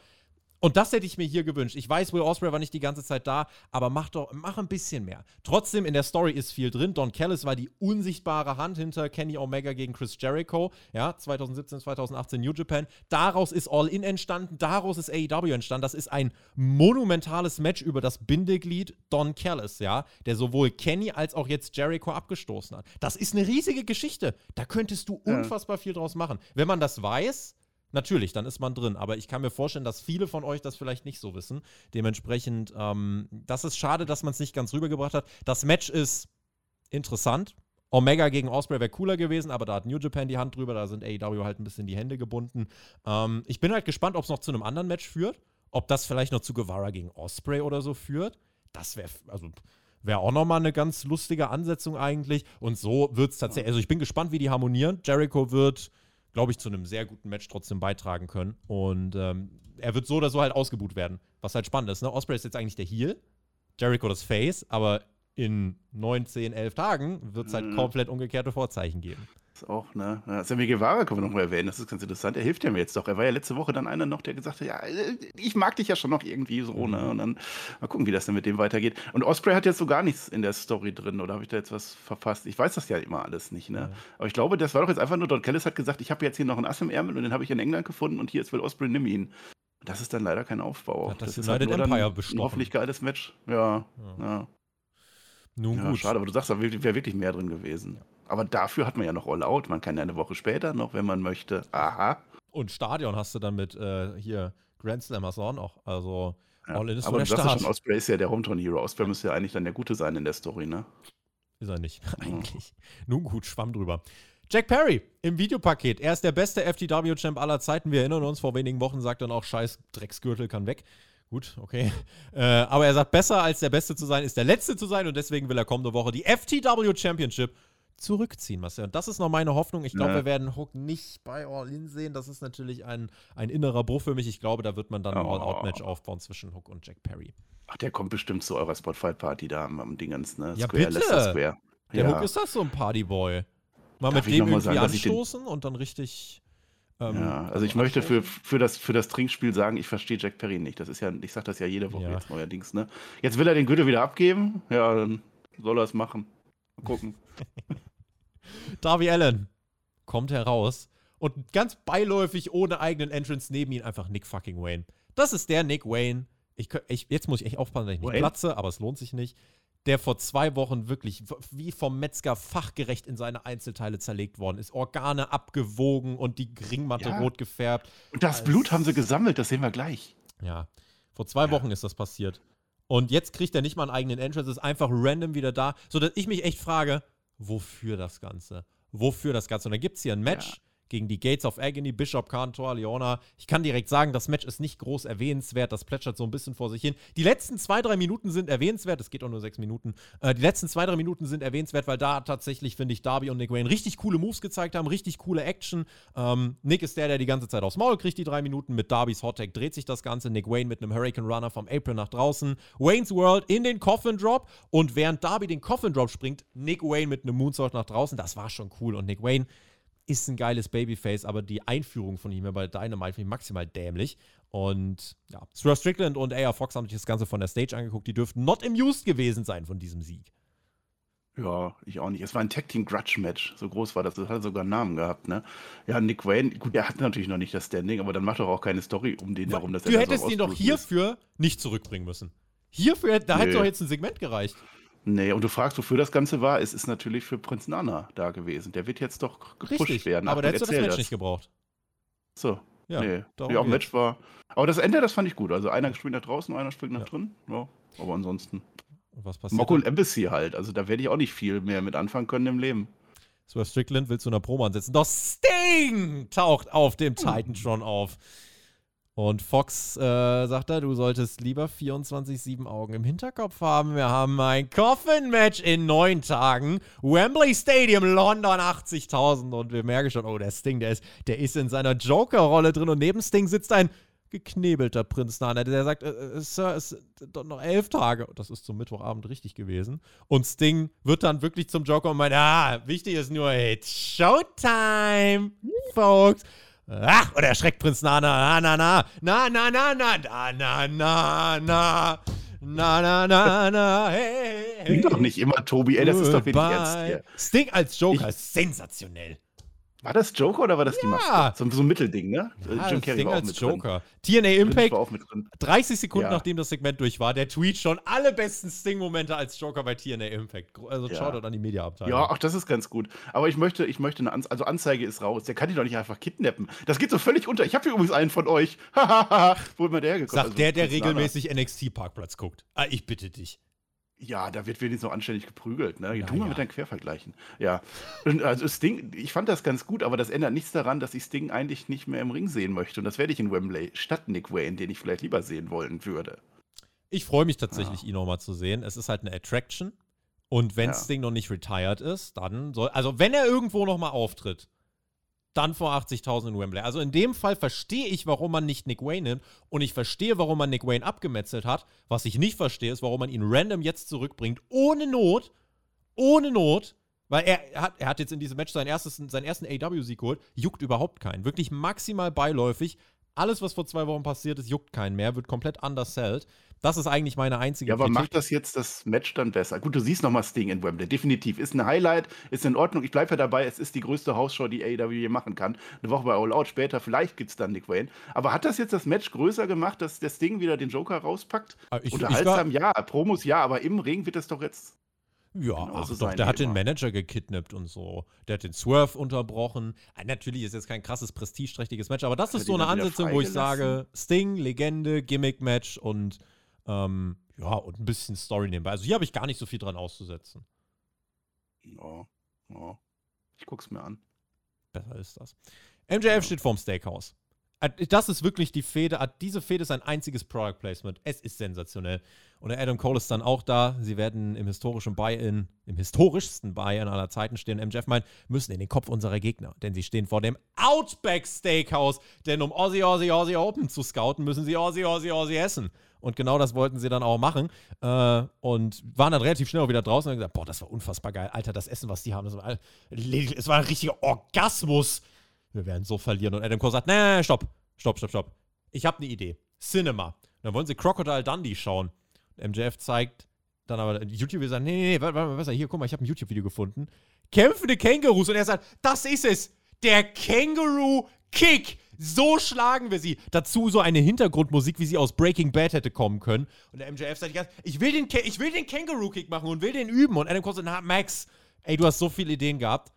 S1: und das hätte ich mir hier gewünscht. Ich weiß, Will Ospreay war nicht die ganze Zeit da, aber mach doch, mach ein bisschen mehr. Trotzdem, in der Story ist viel drin. Don Callis war die unsichtbare Hand hinter Kenny Omega gegen Chris Jericho, ja, 2017, 2018 New Japan. Daraus ist All In entstanden, daraus ist AEW entstanden. Das ist ein monumentales Match über das Bindeglied Don Callis, ja, der sowohl Kenny als auch jetzt Jericho abgestoßen hat. Das ist eine riesige Geschichte. Da könntest du unfassbar viel draus machen. Wenn man das weiß, Natürlich, dann ist man drin. Aber ich kann mir vorstellen, dass viele von euch das vielleicht nicht so wissen. Dementsprechend, ähm, das ist schade, dass man es nicht ganz rübergebracht hat. Das Match ist interessant. Omega gegen Osprey wäre cooler gewesen, aber da hat New Japan die Hand drüber, da sind AEW halt ein bisschen die Hände gebunden. Ähm, ich bin halt gespannt, ob es noch zu einem anderen Match führt. Ob das vielleicht noch zu Guevara gegen Osprey oder so führt. Das wäre, also wäre auch nochmal eine ganz lustige Ansetzung eigentlich. Und so wird es tatsächlich, also ich bin gespannt, wie die harmonieren. Jericho wird glaube ich, zu einem sehr guten Match trotzdem beitragen können. Und ähm, er wird so oder so halt ausgebuht werden, was halt spannend ist. Ne? Osprey ist jetzt eigentlich der Heel, Jericho das Face, aber in 9, 10, 11 Tagen wird es halt mhm. komplett umgekehrte Vorzeichen geben.
S2: Das auch, ne? Sammy Guevara können wir noch mal erwähnen, das ist ganz interessant. Er hilft ja mir jetzt doch. Er war ja letzte Woche dann einer noch, der gesagt hat, ja, ich mag dich ja schon noch irgendwie so, ne? Mhm. Und dann mal gucken, wie das dann mit dem weitergeht. Und Osprey hat jetzt so gar nichts in der Story drin, oder habe ich da jetzt was verfasst? Ich weiß das ja immer alles nicht, ne? Ja. Aber ich glaube, das war doch jetzt einfach nur, Don Kellis hat gesagt, ich habe jetzt hier noch einen Ass im Ärmel und den habe ich in England gefunden und hier ist Will Osprey, nimm ihn. Das ist dann leider kein Aufbau.
S1: Hat das,
S2: das
S1: United ist halt Empire bestochen.
S2: Ein hoffentlich geiles Match. Ja, ja. ja. Nun ja, gut. Schade, aber du sagst, da wäre wirklich mehr drin gewesen. Aber dafür hat man ja noch All Out. Man kann ja eine Woche später noch, wenn man möchte. Aha.
S1: Und Stadion hast du dann mit äh, hier Grand Slammers auch noch. Also
S2: ja, All In ist aber der du Start. schon, Osprey ist ja der Hometown-Hero. Osprey müsste ja eigentlich dann der Gute sein in der Story, ne?
S1: Ist er nicht, eigentlich. Nun gut, schwamm drüber. Jack Perry im Videopaket. Er ist der beste FTW-Champ aller Zeiten. Wir erinnern uns, vor wenigen Wochen sagt dann auch, scheiß Drecksgürtel kann weg. Gut, okay. Äh, aber er sagt, besser als der Beste zu sein, ist der Letzte zu sein und deswegen will er kommende Woche die FTW Championship zurückziehen, Marcel. Und das ist noch meine Hoffnung. Ich glaube, ja. wir werden Hook nicht bei All In sehen. Das ist natürlich ein, ein innerer Bruch für mich. Ich glaube, da wird man dann ein All-Out-Match oh. aufbauen zwischen Hook und Jack Perry.
S2: Ach, der kommt bestimmt zu eurer Spotfight-Party da am, am Dingens, ne?
S1: Ja, Square, bitte. Square. Der ja. Hook ist das so ein Partyboy. Mal Darf mit dem irgendwie sagen, anstoßen und dann richtig
S2: ähm, ja, also ich möchte für, für, das, für das Trinkspiel sagen, ich verstehe Jack Perry nicht. Das ist ja, ich sage das ja jede Woche ja. jetzt neuerdings, ne? Jetzt will er den Gürtel wieder abgeben. Ja, dann soll er es machen. Mal gucken.
S1: Darby Allen kommt heraus und ganz beiläufig ohne eigenen Entrance neben ihn einfach Nick fucking Wayne. Das ist der Nick Wayne. Ich, ich, jetzt muss ich echt aufpassen, dass ich nicht Wayne? platze, aber es lohnt sich nicht der vor zwei Wochen wirklich wie vom Metzger fachgerecht in seine Einzelteile zerlegt worden ist. Organe abgewogen und die Ringmatte ja. rot gefärbt.
S2: Und das Blut haben sie gesammelt, das sehen wir gleich.
S1: Ja, vor zwei ja. Wochen ist das passiert. Und jetzt kriegt er nicht mal einen eigenen Entrance, ist einfach random wieder da, sodass ich mich echt frage, wofür das Ganze? Wofür das Ganze? Und dann gibt es hier ein Match. Ja gegen die Gates of Agony, Bishop, Cantor, Leona. Ich kann direkt sagen, das Match ist nicht groß erwähnenswert. Das plätschert so ein bisschen vor sich hin. Die letzten zwei, drei Minuten sind erwähnenswert. Es geht auch nur sechs Minuten. Äh, die letzten zwei, drei Minuten sind erwähnenswert, weil da tatsächlich, finde ich, Darby und Nick Wayne richtig coole Moves gezeigt haben, richtig coole Action. Ähm, Nick ist der, der die ganze Zeit aufs Maul kriegt, die drei Minuten. Mit Darbys Hottag dreht sich das Ganze. Nick Wayne mit einem Hurricane Runner vom April nach draußen. Wayne's World in den Coffin Drop. Und während Darby den Coffin Drop springt, Nick Wayne mit einem Moonsault nach draußen. Das war schon cool. Und Nick Wayne ist ein geiles Babyface, aber die Einführung von ihm bei Dynamite finde ich maximal dämlich. Und ja, Swerve Strickland und A.R. Fox haben sich das Ganze von der Stage angeguckt. Die dürften not amused gewesen sein von diesem Sieg.
S2: Ja, ich auch nicht. Es war ein Tag Team Grudge Match. So groß war das. Das hat sogar einen Namen gehabt, ne? Ja, Nick Wayne, gut, der hat natürlich noch nicht das Standing, aber dann macht doch auch keine Story um den herum.
S1: Dass du hättest so ihn doch hierfür ist. nicht zurückbringen müssen. Hierfür, da nee. hätte doch jetzt ein Segment gereicht.
S2: Nee, und du fragst, wofür das Ganze war. Es ist natürlich für Prinz Nana da gewesen. Der wird jetzt doch gepusht Richtig, werden.
S1: Aber der hätte das Match das. nicht gebraucht.
S2: So. Ja, nee. Ja, auch Match war. Aber das Ende, das fand ich gut. Also einer springt nach draußen, einer springt nach ja. drin. Ja, aber ansonsten. Was passiert? Mokko und Embassy halt. Also da werde ich auch nicht viel mehr mit anfangen können im Leben.
S1: Swerve Strickland will zu einer Promo ansetzen. Doch Sting taucht auf dem Titan schon auf. Und Fox äh, sagt da, du solltest lieber 24-7 Augen im Hinterkopf haben. Wir haben ein Coffin-Match in neun Tagen. Wembley Stadium, London, 80.000. Und wir merken schon, oh, der Sting, der ist, der ist in seiner Joker-Rolle drin. Und neben Sting sitzt ein geknebelter Prinz Nana. Der sagt, äh, äh, Sir, es sind noch elf Tage. Das ist zum Mittwochabend richtig gewesen. Und Sting wird dann wirklich zum Joker und meint, ah, wichtig ist nur, it's Showtime, folks. Ach, und er schreckt Prinz Nana, na, na, na, na, na, na, na, na, na, na. Na, na, na, na, hey, hey.
S2: Klingt doch nicht immer, Tobi. Ey, das ist doch
S1: Goodbye.
S2: ernst hier.
S1: Sting als Joker ist sensationell.
S2: War das Joker oder war das die
S1: Ja.
S2: Maske? So, so ein Mittelding, ne?
S1: Ah,
S2: Jim
S1: das
S2: Carrey
S1: Ding
S2: war auch
S1: als
S2: mit
S1: Joker. TNA
S2: drin.
S1: Impact,
S2: war auch mit drin.
S1: 30 Sekunden
S2: Ja.
S1: nachdem das Segment durch war, der Tweet schon alle besten Sting-Momente als Joker bei TNA Impact. Also
S2: Ja.
S1: Shoutout an die Mediaabteilung.
S2: Ja, ach, das ist ganz gut. Aber ich möchte, ich möchte eine Anzeige, also Anzeige ist raus. Der kann die doch nicht einfach kidnappen. Das geht so völlig unter. Ich habe hier übrigens einen von euch. Hahaha. Wo mal der hergekommen?
S1: Sagt
S2: Also,
S1: der, der regelmäßig NXT-Parkplatz guckt. Ah, ich bitte dich.
S2: Ja, da wird wenigstens noch anständig geprügelt. Ne?
S1: Na
S2: Tu mal
S1: ja.
S2: mit deinen Quervergleichen. Ja. Und also Sting, ich fand das ganz gut, aber das ändert nichts daran, dass ich Sting eigentlich nicht mehr im Ring sehen möchte. Und das werde ich in Wembley statt Nick Wayne, den ich vielleicht lieber sehen wollen würde.
S1: Ich freue mich tatsächlich, ihn nochmal zu sehen. Es ist halt eine Attraction. Und wenn
S2: Ja.
S1: Sting noch nicht retired ist, dann soll. Also, wenn er irgendwo nochmal auftritt, dann vor 80.000 in Wembley. Also, in dem Fall verstehe ich, warum man nicht Nick Wayne nimmt. Und ich verstehe, warum man Nick Wayne abgemetzelt hat. Was ich nicht verstehe, ist, warum man ihn random jetzt zurückbringt. Ohne Not. Ohne Not. Weil er, hat, er hat jetzt in diesem Match sein erstes, seinen ersten AW-Sieg geholt. Juckt überhaupt keinen. Wirklich maximal beiläufig. Alles, was vor zwei Wochen passiert ist, juckt keinen mehr. Wird komplett undersellt. Das ist eigentlich meine einzige
S2: Ja, aber
S1: Kritik.
S2: macht das jetzt das Match dann besser? Gut, du siehst nochmal Sting in Wembley. Definitiv. Ist ein Highlight, ist in Ordnung. Ich bleibe ja dabei, es ist die größte Hausshow, die AEW je machen kann. Eine Woche bei All Out später, vielleicht gibt es dann Nick Wayne. Aber hat das jetzt das Match größer gemacht, dass der Sting wieder den Joker rauspackt?
S1: Ah, ich- ich
S2: Unterhaltsam, ja. Promos, ja. Aber im Ring wird es doch jetzt.
S1: Ja,
S2: Genauso
S1: ach doch,
S2: sein
S1: der
S2: wie
S1: hat den. Manager gekidnappt und so. Der hat den Swerve unterbrochen. Ah, natürlich ist jetzt kein krasses, prestigeträchtiges Match, aber das
S2: Hat
S1: ist so eine Ansetzung, wo ich sage, Sting, Legende, Gimmick-Match und ähm, ja, und ein bisschen Story nebenbei. Also hier habe ich gar nicht so viel dran auszusetzen.
S2: Ja, ja. Ich guck's mir an.
S1: Besser ist das. MJF steht vorm Steakhouse. Äh, Das ist wirklich die Fehde. Äh, Diese Fehde ist ein einziges Product Placement. Es ist sensationell. Und der Adam Cole ist dann auch da. Sie werden im historischen Buy-In, im historischsten Buy-In aller Zeiten stehen. MJF meint, müssen in den Kopf unserer Gegner. Denn sie stehen vor dem Outback Steakhouse. Denn um Aussie, Aussie, Aussie Open zu scouten, müssen sie Aussie, Aussie, Aussie essen. Und genau das wollten sie dann auch machen. Äh, und waren dann relativ schnell auch wieder draußen und haben gesagt: Boah, das war unfassbar geil. Alter, das Essen, was die haben, war, es war ein richtiger Orgasmus. Wir werden so verlieren. Und Adam Cole sagt, nee, stopp, stopp, stopp, stopp. Ich habe eine Idee. Cinema. Und dann wollen sie Crocodile Dundee schauen. Und MJF zeigt dann aber YouTube sagt, nee, nee, nee, warte, warte, warte, hier, guck mal, ich habe ein YouTube-Video gefunden. Kämpfende Kängurus. Und er sagt, das ist es. Der Känguru Kick. So schlagen wir sie. Dazu so eine Hintergrundmusik, wie sie aus Breaking Bad hätte kommen können. Und der MJF sagt ich will den, Kä- ich will den Känguru Kick machen und will den üben. Und Adam Cole sagt, na, Max, ey, du hast so viele Ideen gehabt.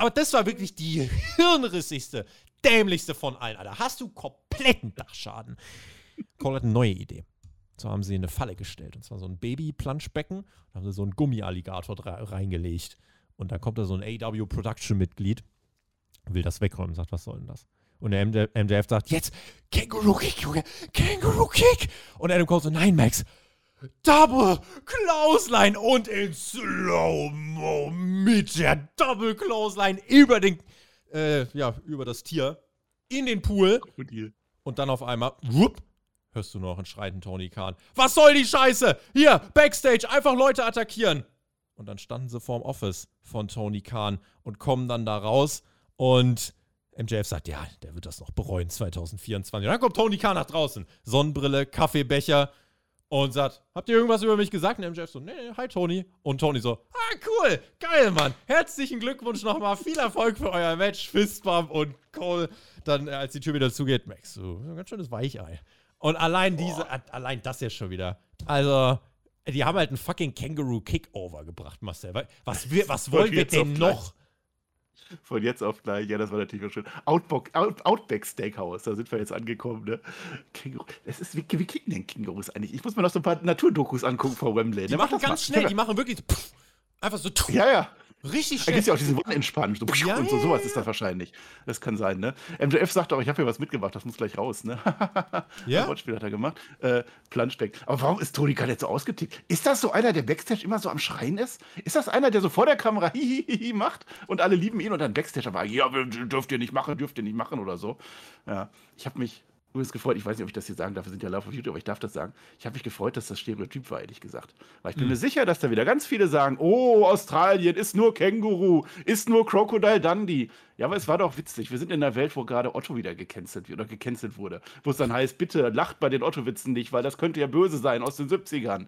S1: Aber das war wirklich die hirnrissigste, dämlichste von allen, Alter. Hast du kompletten Dachschaden. Cole hat eine neue Idee. So haben sie eine Falle gestellt. Und zwar so ein Baby-Planschbecken. Da haben sie so einen Gummialligator reingelegt. Und dann kommt da so ein AW-Production-Mitglied, will das wegräumen, sagt, was soll denn das? Und der MJ MJF sagt, jetzt Känguru Kick, Junge, Känguru Kick. Und Adam Cole so, nein, Max, Double Clothesline und in Slow-Mo mit der Double Clothesline über den, äh, ja, über das Tier in den Pool.
S2: Krokodil.
S1: Und dann auf einmal, whoop, hörst du noch einen schreiten Tony Khan. Was soll die Scheiße? Hier, Backstage, einfach Leute attackieren. Und dann standen sie vorm Office von Tony Khan und kommen dann da raus und MJF sagt, ja, der wird das noch bereuen 2024. Und dann kommt Tony Khan nach draußen. Sonnenbrille, Kaffeebecher und sagt, habt ihr irgendwas über mich gesagt? Und MJF so, nee, hi Tony. Und Tony so, ah, cool, geil, Mann. Herzlichen Glückwunsch nochmal, viel Erfolg für euer Match, Fistbump und Cole. Dann, äh, als die Tür wieder zugeht, Max, so, ein ganz schönes Weichei. Und allein diese, äh, allein das jetzt schon wieder. Also, die haben halt einen fucking Kangaroo Kickover gebracht, Marcel. Wa- Was, wir, was wollen wir denn noch?
S2: Von jetzt auf gleich, ja, das war natürlich auch schön. Outback, Out, Outback Steakhouse, da sind wir jetzt angekommen, ne? Känguru, das ist, wie, wie kicken denn Kängurus eigentlich? Ich muss mir noch so ein paar Naturdokus angucken vor Wembley.
S1: Die
S2: ne? Mach
S1: machen
S2: das
S1: ganz schnell, die machen wirklich pff, einfach so tuff,
S2: Ja, ja.
S1: Richtig
S2: Da
S1: schnell.
S2: gibt es ja auch diesen Wannentspannen. So,
S1: Ja,
S2: und so, sowas
S1: ja,
S2: ist das wahrscheinlich. Das kann sein, ne? MJF sagt auch, ich habe hier was mitgebracht, das muss gleich raus, ne?
S1: Ja?
S2: Ein Wortspiel hat er gemacht. Äh, Planschbeck. Aber warum ist Tony Khan jetzt so ausgetickt? Ist das so einer, der Backstage immer so am Schreien ist? Ist das einer, der so vor der Kamera hihihihi macht und alle lieben ihn und dann Backstage aber, ja, dürft ihr nicht machen, dürft ihr nicht machen oder so? Ja, ich habe mich übrigens gefreut, ich weiß nicht, ob ich das hier sagen darf, wir sind ja live auf YouTube, aber ich darf das sagen. Ich habe mich gefreut, dass das Stereotyp war, ehrlich gesagt. Weil ich bin
S1: Mhm.
S2: mir sicher, dass da wieder ganz viele sagen, oh, Australien ist nur Känguru, ist nur Crocodile Dundee. Ja, aber es war doch witzig. Wir sind in einer Welt, wo gerade Otto wieder gecancelt wird oder gecancelt wurde. Wo es dann heißt, bitte lacht bei den Otto-Witzen nicht, weil das könnte ja böse sein aus den 70ern.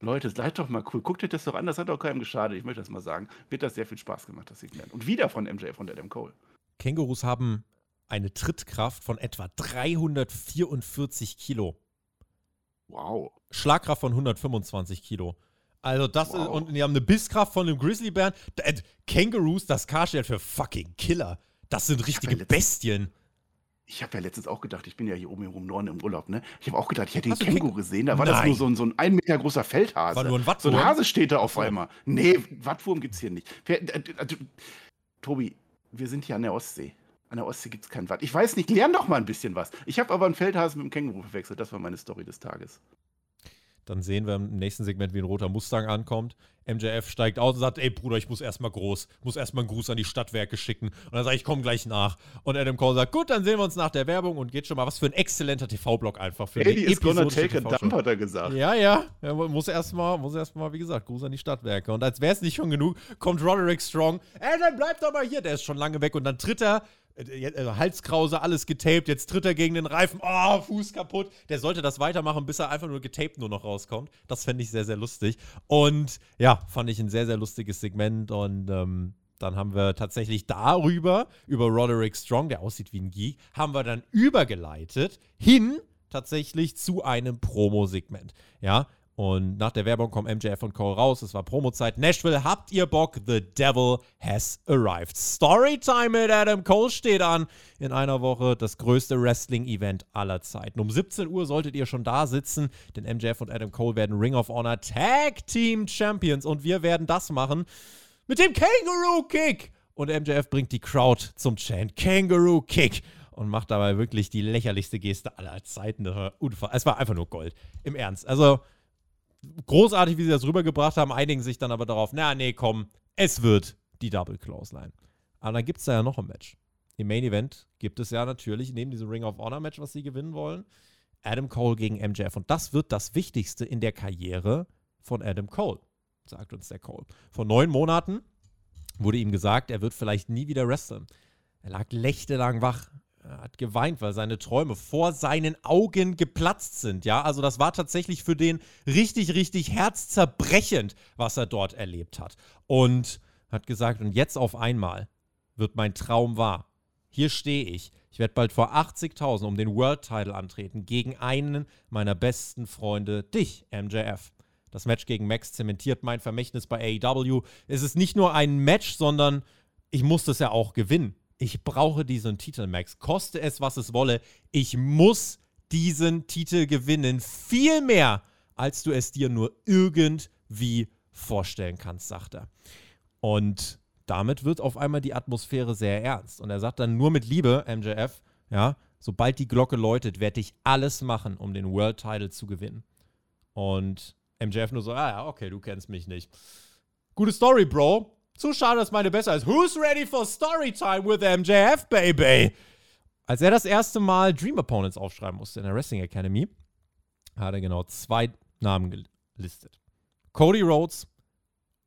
S2: Leute, seid doch mal cool. Guckt euch das doch an, das hat doch keinem geschadet. Ich möchte das mal sagen. Wird das sehr viel Spaß gemacht, das Segment. Und wieder von MJF und Adam Cole.
S1: Kängurus haben eine Trittkraft von etwa 344 Kilo.
S2: Wow.
S1: Schlagkraft von 125 Kilo. Also das ist,
S2: Wow.
S1: und die haben eine Bisskraft von einem Grizzlybären. Äh, Kängurus, das K steht für fucking Killer. Das sind richtige
S2: letztens-
S1: Bestien.
S2: Ich habe ja letztens auch gedacht, ich bin ja hier oben im Norden im Urlaub, ne? Ich habe auch gedacht, ich hätte den
S1: Hast
S2: Känguru
S1: Käng-
S2: gesehen. Da war das
S1: Nein.
S2: nur so ein, so ein ein Meter großer Feldhase.
S1: War nur ein
S2: so
S1: Wattwurm?
S2: ein Hase steht da auf
S1: so.
S2: einmal. Nee, Wattwurm gibt's hier nicht. Äh, äh, Tobi, wir sind hier an der Ostsee. An der Ostsee gibt's kein Watt. Ich weiß nicht, lern doch mal ein bisschen was. Ich habe aber einen Feldhasen mit einem Känguru verwechselt. Das war meine Story des Tages.
S1: Dann sehen wir im nächsten Segment, wie ein roter Mustang ankommt. MJF steigt aus und sagt, ey Bruder, ich muss erstmal groß, muss erstmal einen Gruß an die Stadtwerke schicken. Und dann sage ich, komm gleich nach. Und Adam Cole sagt, gut, dann sehen wir uns nach der Werbung und geht schon mal. Was für ein exzellenter TV-Block einfach. Für
S2: Eddie is gonna take a dump, hat er gesagt.
S1: Ja, ja. Er mu- muss erstmal, muss erstmal, wie gesagt, Gruß an die Stadtwerke. Und als wäre es nicht schon genug, kommt Roderick Strong. Ey, dann bleib doch mal hier. Der ist schon lange weg. Und dann tritt er, äh, äh, Halskrause, alles getaped. Jetzt tritt er gegen den Reifen. Oh, Fuß kaputt. Der sollte das weitermachen, bis er einfach nur getaped nur noch rauskommt. Das fände ich sehr, sehr lustig. Und ja, fand ich ein sehr, sehr lustiges Segment. Und ähm, dann haben wir tatsächlich darüber, über Roderick Strong, der aussieht wie ein Geek, haben wir dann übergeleitet hin tatsächlich zu einem Promo-Segment. Ja, und nach der Werbung kommen MJF und Cole raus. Es war Promozeit. Nashville, habt ihr Bock? The Devil has arrived. Storytime mit Adam Cole steht an. In einer Woche das größte Wrestling-Event aller Zeiten. Um 17 Uhr solltet ihr schon da sitzen, denn MJF und Adam Cole werden Ring of Honor Tag Team Champions. Und wir werden das machen mit dem Kangaroo Kick. Und MJF bringt die Crowd zum Chant Kangaroo Kick und macht dabei wirklich die lächerlichste Geste aller Zeiten. Es war einfach nur Gold. Im Ernst. Also großartig, wie sie das rübergebracht haben, einigen sich dann aber darauf, na nee, komm, es wird die Double Clothesline. Aber dann gibt es da ja noch ein Match. Im Main Event gibt es ja natürlich neben diesem Ring of Honor Match, was sie gewinnen wollen, Adam Cole gegen MJF. Und das wird das Wichtigste in der Karriere von Adam Cole, sagt uns der Cole. Vor neun Monaten wurde ihm gesagt, er wird vielleicht nie wieder wresteln. Er lag nächtelang wach. Er hat geweint, weil seine Träume vor seinen Augen geplatzt sind. Ja, also das war tatsächlich für den richtig, richtig herzzerbrechend, was er dort erlebt hat. Und hat gesagt, und jetzt auf einmal wird mein Traum wahr. Hier stehe ich. Ich werde bald vor 80.000 um den World Title antreten gegen einen meiner besten Freunde, dich, MJF. Das Match gegen Max zementiert mein Vermächtnis bei AEW. Es ist nicht nur ein Match, sondern ich muss das ja auch gewinnen. Ich brauche diesen Titel, Max. Koste es, was es wolle. Ich muss diesen Titel gewinnen. Viel mehr, als du es dir nur irgendwie vorstellen kannst, sagt er. Und damit wird auf einmal die Atmosphäre sehr ernst. Und er sagt dann nur mit Liebe, MJF, ja, sobald die Glocke läutet, werde ich alles machen, um den World Title zu gewinnen. Und MJF nur so, ah ja, okay, du kennst mich nicht. Gute Story, Bro. Zu schade, dass meine besser ist. Who's ready for Storytime with MJF, baby? Als er das erste Mal Dream Opponents aufschreiben musste in der Wrestling Academy, hat er genau zwei Namen gelistet. Cody Rhodes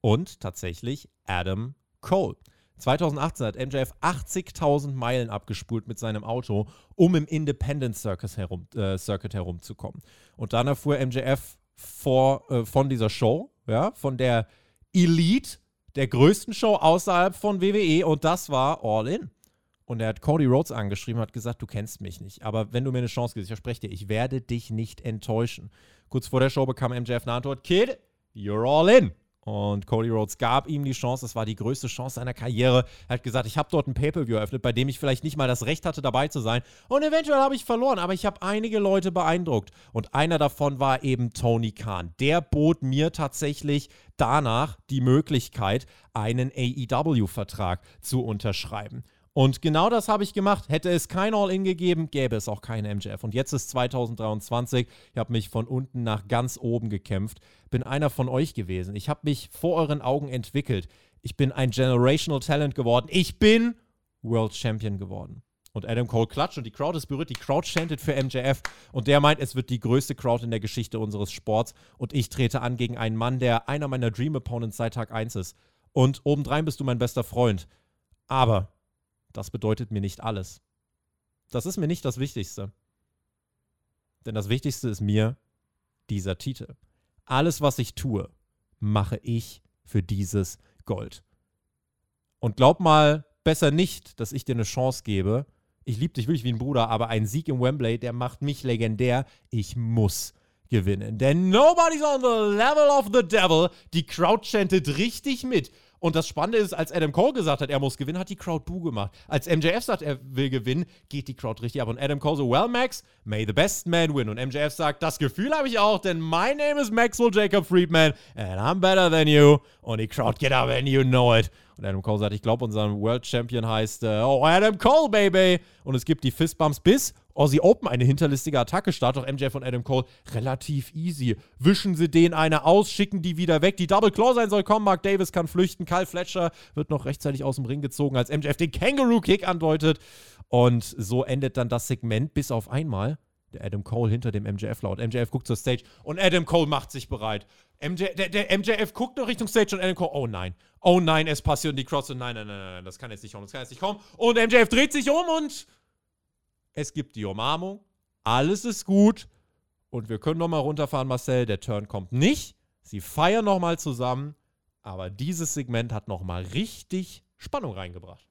S1: und tatsächlich Adam Cole. 2018 hat MJF 80.000 Meilen abgespult mit seinem Auto, um im Independent Circus herum, äh, Circuit herumzukommen. Und dann erfuhr MJF vor, äh, von dieser Show, ja, von der Elite, der größten Show außerhalb von WWE, und das war All In. Und er hat Cody Rhodes angeschrieben, hat gesagt, du kennst mich nicht, aber wenn du mir eine Chance gibst, ich verspreche dir, ich werde dich nicht enttäuschen. Kurz vor der Show bekam MJF eine Antwort, Kid, you're all in. Und Cody Rhodes gab ihm die Chance, das war die größte Chance seiner Karriere. Er hat gesagt, ich habe dort ein Pay-Per-View eröffnet, bei dem ich vielleicht nicht mal das Recht hatte, dabei zu sein. Und eventuell habe ich verloren, aber ich habe einige Leute beeindruckt. Und einer davon war eben Tony Khan. Der bot mir tatsächlich danach die Möglichkeit, einen AEW-Vertrag zu unterschreiben. Und genau das habe ich gemacht. Hätte es kein All-In gegeben, gäbe es auch keinen MJF. Und jetzt ist 2023. Ich habe mich von unten nach ganz oben gekämpft. Bin einer von euch gewesen. Ich habe mich vor euren Augen entwickelt. Ich bin ein Generational Talent geworden. Ich bin World Champion geworden. Und Adam Cole klatscht und die Crowd ist berührt. Die Crowd chantet für MJF und der meint, es wird die größte Crowd in der Geschichte unseres Sports. Und ich trete an gegen einen Mann, der einer meiner Dream Opponents seit Tag 1 ist. Und obendrein bist du mein bester Freund. Aber das bedeutet mir nicht alles. Das ist mir nicht das Wichtigste. Denn das Wichtigste ist mir dieser Titel. Alles, was ich tue, mache ich für dieses Gold. Und glaub mal besser nicht, dass ich dir eine Chance gebe. Ich liebe dich wirklich wie ein Bruder, aber ein Sieg im Wembley, der macht mich legendär. Ich muss gewinnen. Denn nobody's on the level of the devil. Die Crowd chantet richtig mit. Und das Spannende ist, als Adam Cole gesagt hat, er muss gewinnen, hat die Crowd Boo gemacht. Als MJF sagt, er will gewinnen, geht die Crowd richtig ab. Und Adam Cole so, well, Max, may the best man win. Und MJF sagt, das Gefühl habe ich auch, denn my name is Maxwell Jacob Friedman and I'm better than you. Und die Crowd, get up and you know it. Und Adam Cole sagt, ich glaube, unser World Champion heißt, äh, oh, Adam Cole, Baby. Und es gibt die Fistbumps bis Aussie Open eine hinterlistige Attacke startet, doch MJF und Adam Cole relativ easy. Wischen sie den eine aus, schicken die wieder weg. Die Double Claw sein soll kommen. Mark Davis kann flüchten. Kyle Fletcher wird noch rechtzeitig aus dem Ring gezogen, als MJF den Kangaroo Kick andeutet. Und so endet dann das Segment bis auf einmal. Der Adam Cole hinter dem MJF laut. MJF guckt zur Stage und Adam Cole macht sich bereit. MJ, der, der, MJF guckt noch Richtung Stage und Adam Cole, oh nein, oh nein, es passiert die Cross und nein, nein, nein, nein, das kann jetzt nicht kommen, das kann jetzt nicht kommen. Und MJF dreht sich um und es gibt die Umarmung, alles ist gut und wir können nochmal runterfahren, Marcel. Der Turn kommt nicht. Sie feiern nochmal zusammen, aber dieses Segment hat nochmal richtig Spannung reingebracht.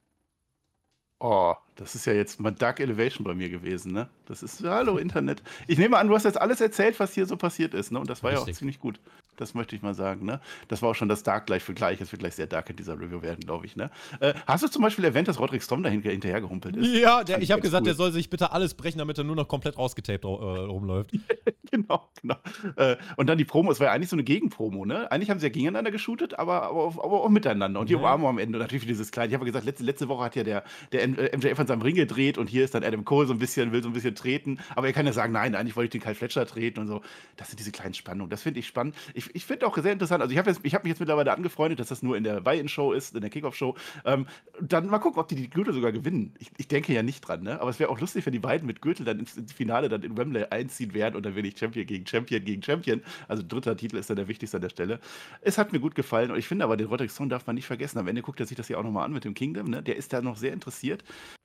S2: Oh, das ist ja jetzt mal Dark Elevation bei mir gewesen, ne? Das ist, hallo Internet. Ich nehme an, du hast jetzt alles erzählt, was hier so passiert ist, ne? Und das war Richtig. ja auch ziemlich gut. Das möchte ich mal sagen, ne? Das war auch schon das Dark gleich für gleich. Es wird gleich sehr dark in dieser Review werden, glaube ich, ne? Äh, hast du zum Beispiel erwähnt, dass Roderick Storm dahin, hinterher gehumpelt ist?
S1: Ja, der, ich habe gesagt, cool. der soll sich bitte alles brechen, damit er nur noch komplett rausgetaped äh, rumläuft.
S2: genau, genau. Äh, und dann die Promo, es war ja eigentlich so eine Gegenpromo, ne? Eigentlich haben sie ja gegeneinander geshootet, aber, aber, aber auch miteinander. Und die. Umarmung am Ende. Und natürlich für dieses kleine. Ich habe gesagt, letzte, letzte Woche hat ja der, der MJF an seinem Ring gedreht und hier ist dann Adam Cole so ein bisschen, will so ein bisschen treten. Aber er kann ja sagen, nein, eigentlich wollte ich den Kyle Fletcher treten und so. Das sind diese kleinen Spannungen. Das finde ich spannend. Ich, ich finde auch sehr interessant. Also ich habe hab mich jetzt mittlerweile angefreundet, dass das nur in der Buy-In-Show ist, in der Kickoff-Show. Ähm, dann mal gucken, ob die die Gürtel sogar gewinnen. Ich, ich denke ja nicht dran, ne? Aber es wäre auch lustig, wenn die beiden mit Gürtel dann ins, ins, Finale dann in Wembley einziehen werden und dann will ich Champion gegen Champion gegen Champion. Also dritter Titel ist dann der wichtigste an der Stelle. Es hat mir gut gefallen und ich finde aber, den Roderick Strong darf man nicht vergessen. Am Ende guckt er sich das ja auch nochmal an mit dem Kingdom, ne? Der ist da noch sehr interessiert.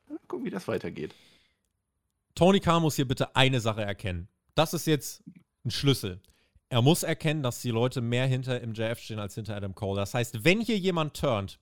S2: Mal gucken, wie das weitergeht.
S1: Tony Khan muss hier bitte eine Sache erkennen. Das ist jetzt ein Schlüssel er muss erkennen, dass die Leute mehr hinter MJF stehen als hinter Adam Cole. Das heißt, wenn hier jemand turnt,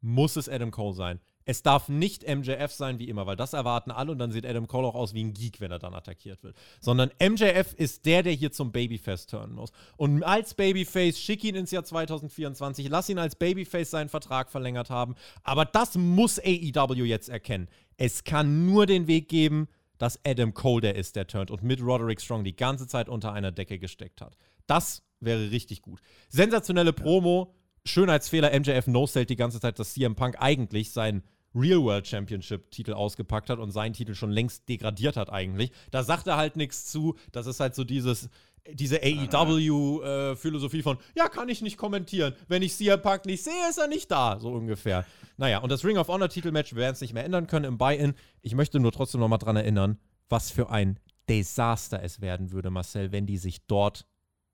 S1: muss es Adam Cole sein. Es darf nicht MJF sein wie immer, weil das erwarten alle und dann sieht Adam Cole auch aus wie ein Geek, wenn er dann attackiert wird. Sondern MJF ist der, der hier zum Babyface turnen muss. Und als Babyface, schick ihn ins Jahr 2024, lass ihn als Babyface seinen Vertrag verlängert haben. Aber das muss AEW jetzt erkennen. Es kann nur den Weg geben, dass Adam Cole der ist, der turnt und mit Roderick Strong die ganze Zeit unter einer Decke gesteckt hat. Das wäre richtig gut. Sensationelle Promo, Schönheitsfehler, MJF no-sellt die ganze Zeit, dass CM Punk eigentlich seinen Real World Championship Titel ausgepackt hat und seinen Titel schon längst degradiert hat eigentlich. Da sagt er halt nichts zu. Das ist halt so dieses, diese AEW-Philosophie äh, von, ja, kann ich nicht kommentieren. Wenn ich CM Punk nicht sehe, ist er nicht da, so ungefähr. Naja, und das Ring of Honor Titelmatch, wir werden es nicht mehr ändern können im Buy-In. Ich möchte nur trotzdem nochmal dran erinnern, was für ein Desaster es werden würde, Marcel, wenn die sich dort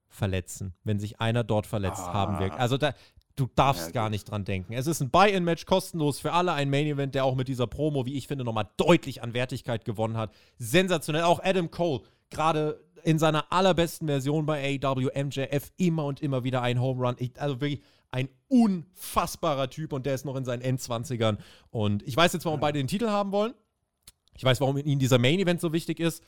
S1: verletzen. Wenn sich einer dort verletzt ah. haben wird. Also da, du darfst ja, gar nicht dran denken. Es ist ein Buy-In-Match, kostenlos für alle, ein Main-Event, der auch mit dieser Promo, wie ich finde, nochmal deutlich an Wertigkeit gewonnen hat. Sensationell. Auch Adam Cole, gerade in seiner allerbesten Version bei AEW, MJF, immer und immer wieder ein Home Run. Ich, also wirklich ein unfassbarer Typ und der ist noch in seinen Endzwanzigern. Und ich weiß jetzt, warum beide den Titel haben wollen. Ich weiß, warum ihnen dieser Main Event so wichtig ist.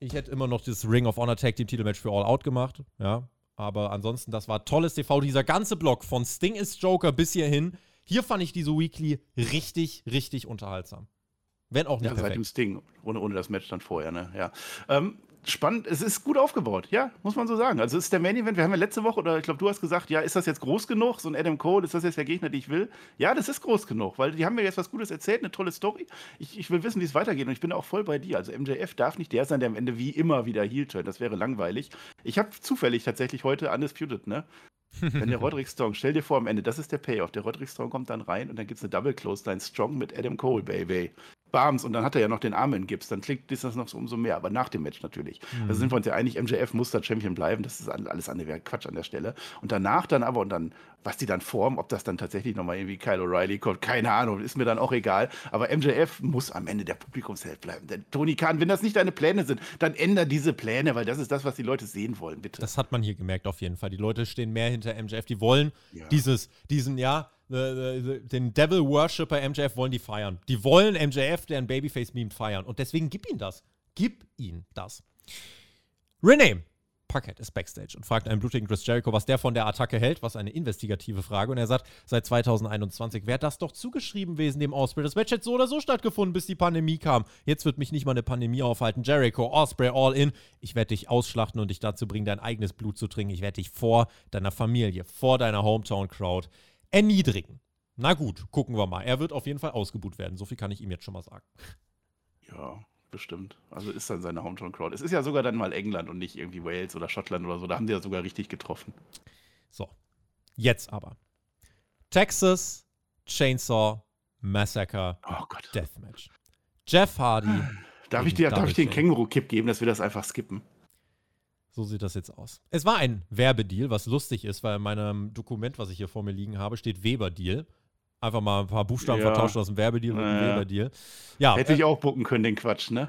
S1: Ich hätte immer noch das Ring of Honor Tag Team Titelmatch für All Out gemacht. Ja. Aber ansonsten, das war tolles TV. Dieser ganze Block von Sting ist Joker bis hierhin. Hier fand ich diese Weekly richtig, richtig unterhaltsam. Wenn auch nicht ja,
S2: perfekt. seit dem Sting, ohne, ohne das Match dann vorher, ne? Ja. Ähm, spannend, es ist gut aufgebaut, ja, muss man so sagen. Also es ist der Main Event, wir haben ja letzte Woche, oder ich glaube, du hast gesagt, ja, ist das jetzt groß genug, so ein Adam Cole, ist das jetzt der Gegner, den ich will? Ja, das ist groß genug, weil die haben mir jetzt was Gutes erzählt, eine tolle Story. Ich, ich will wissen, wie es weitergeht und ich bin auch voll bei dir. Also MJF darf nicht der sein, der am Ende wie immer wieder Heel turn, das wäre langweilig. Ich habe zufällig tatsächlich heute Undisputed, ne? Wenn der Roderick Strong, stell dir vor am Ende, das ist der Payoff, der Roderick Strong kommt dann rein und dann gibt es eine Double Close Line Strong mit Adam Cole, Baby. Barms und dann hat er ja noch den Arm in Gips, dann klingt ist das noch so umso mehr, aber nach dem Match natürlich.
S1: Mhm.
S2: Da sind wir uns ja einig, MJF muss da Champion bleiben, das ist alles andere Quatsch an der Stelle. Und danach dann aber, und dann, was die dann formen, ob das dann tatsächlich nochmal irgendwie Kyle O'Reilly kommt, keine Ahnung, ist mir dann auch egal. Aber MJF muss am Ende der Publikumsheld bleiben. Denn Tony Khan, wenn das nicht deine Pläne sind, dann änder diese Pläne, weil das ist das, was die Leute sehen wollen, bitte.
S1: Das hat man hier gemerkt auf jeden Fall. Die Leute stehen mehr hinter MJF, die wollen
S2: Ja.
S1: dieses, diesen, ja, den Devil Worshipper MJF wollen die feiern. Die wollen MJF, der ein Babyface-Meme feiern. Und deswegen gib ihm das. Gib ihm das. Renee Paquette ist backstage und fragt einen blutigen Chris Jericho, was der von der Attacke hält, was eine investigative Frage. Und er sagt, seit 2021 wäre das doch zugeschrieben gewesen dem Osprey. Das Match hätte so oder so stattgefunden, bis die Pandemie kam. Jetzt wird mich nicht mal eine Pandemie aufhalten. Jericho, Osprey, all in. Ich werde dich ausschlachten und dich dazu bringen, dein eigenes Blut zu trinken. Ich werde dich vor deiner Familie, vor deiner Hometown-Crowd erniedrigen. Na gut, gucken wir mal. Er wird auf jeden Fall ausgebuht werden. So viel kann ich ihm jetzt schon mal sagen.
S2: Ja, bestimmt. Also ist dann seine Hometown-Crowd. Es ist ja sogar dann mal England und nicht irgendwie Wales oder Schottland oder so. Da haben die ja sogar richtig getroffen.
S1: So, jetzt aber. Texas Chainsaw Massacre
S2: Oh Gott.
S1: Deathmatch. Jeff Hardy.
S2: Darf ich, dir, darf ich dir einen. Känguru-Kipp geben, dass wir das einfach skippen?
S1: So sieht das jetzt aus. Es war ein Werbedeal, was lustig ist, weil in meinem Dokument, was ich hier vor mir liegen habe, steht Weber-Deal. Einfach mal ein paar Buchstaben
S2: Ja.
S1: vertauscht aus dem Werbedeal mit dem
S2: Naja.
S1: Weber-Deal. Ja,
S2: Hätte
S1: äh,
S2: ich auch bucken können, den Quatsch, ne?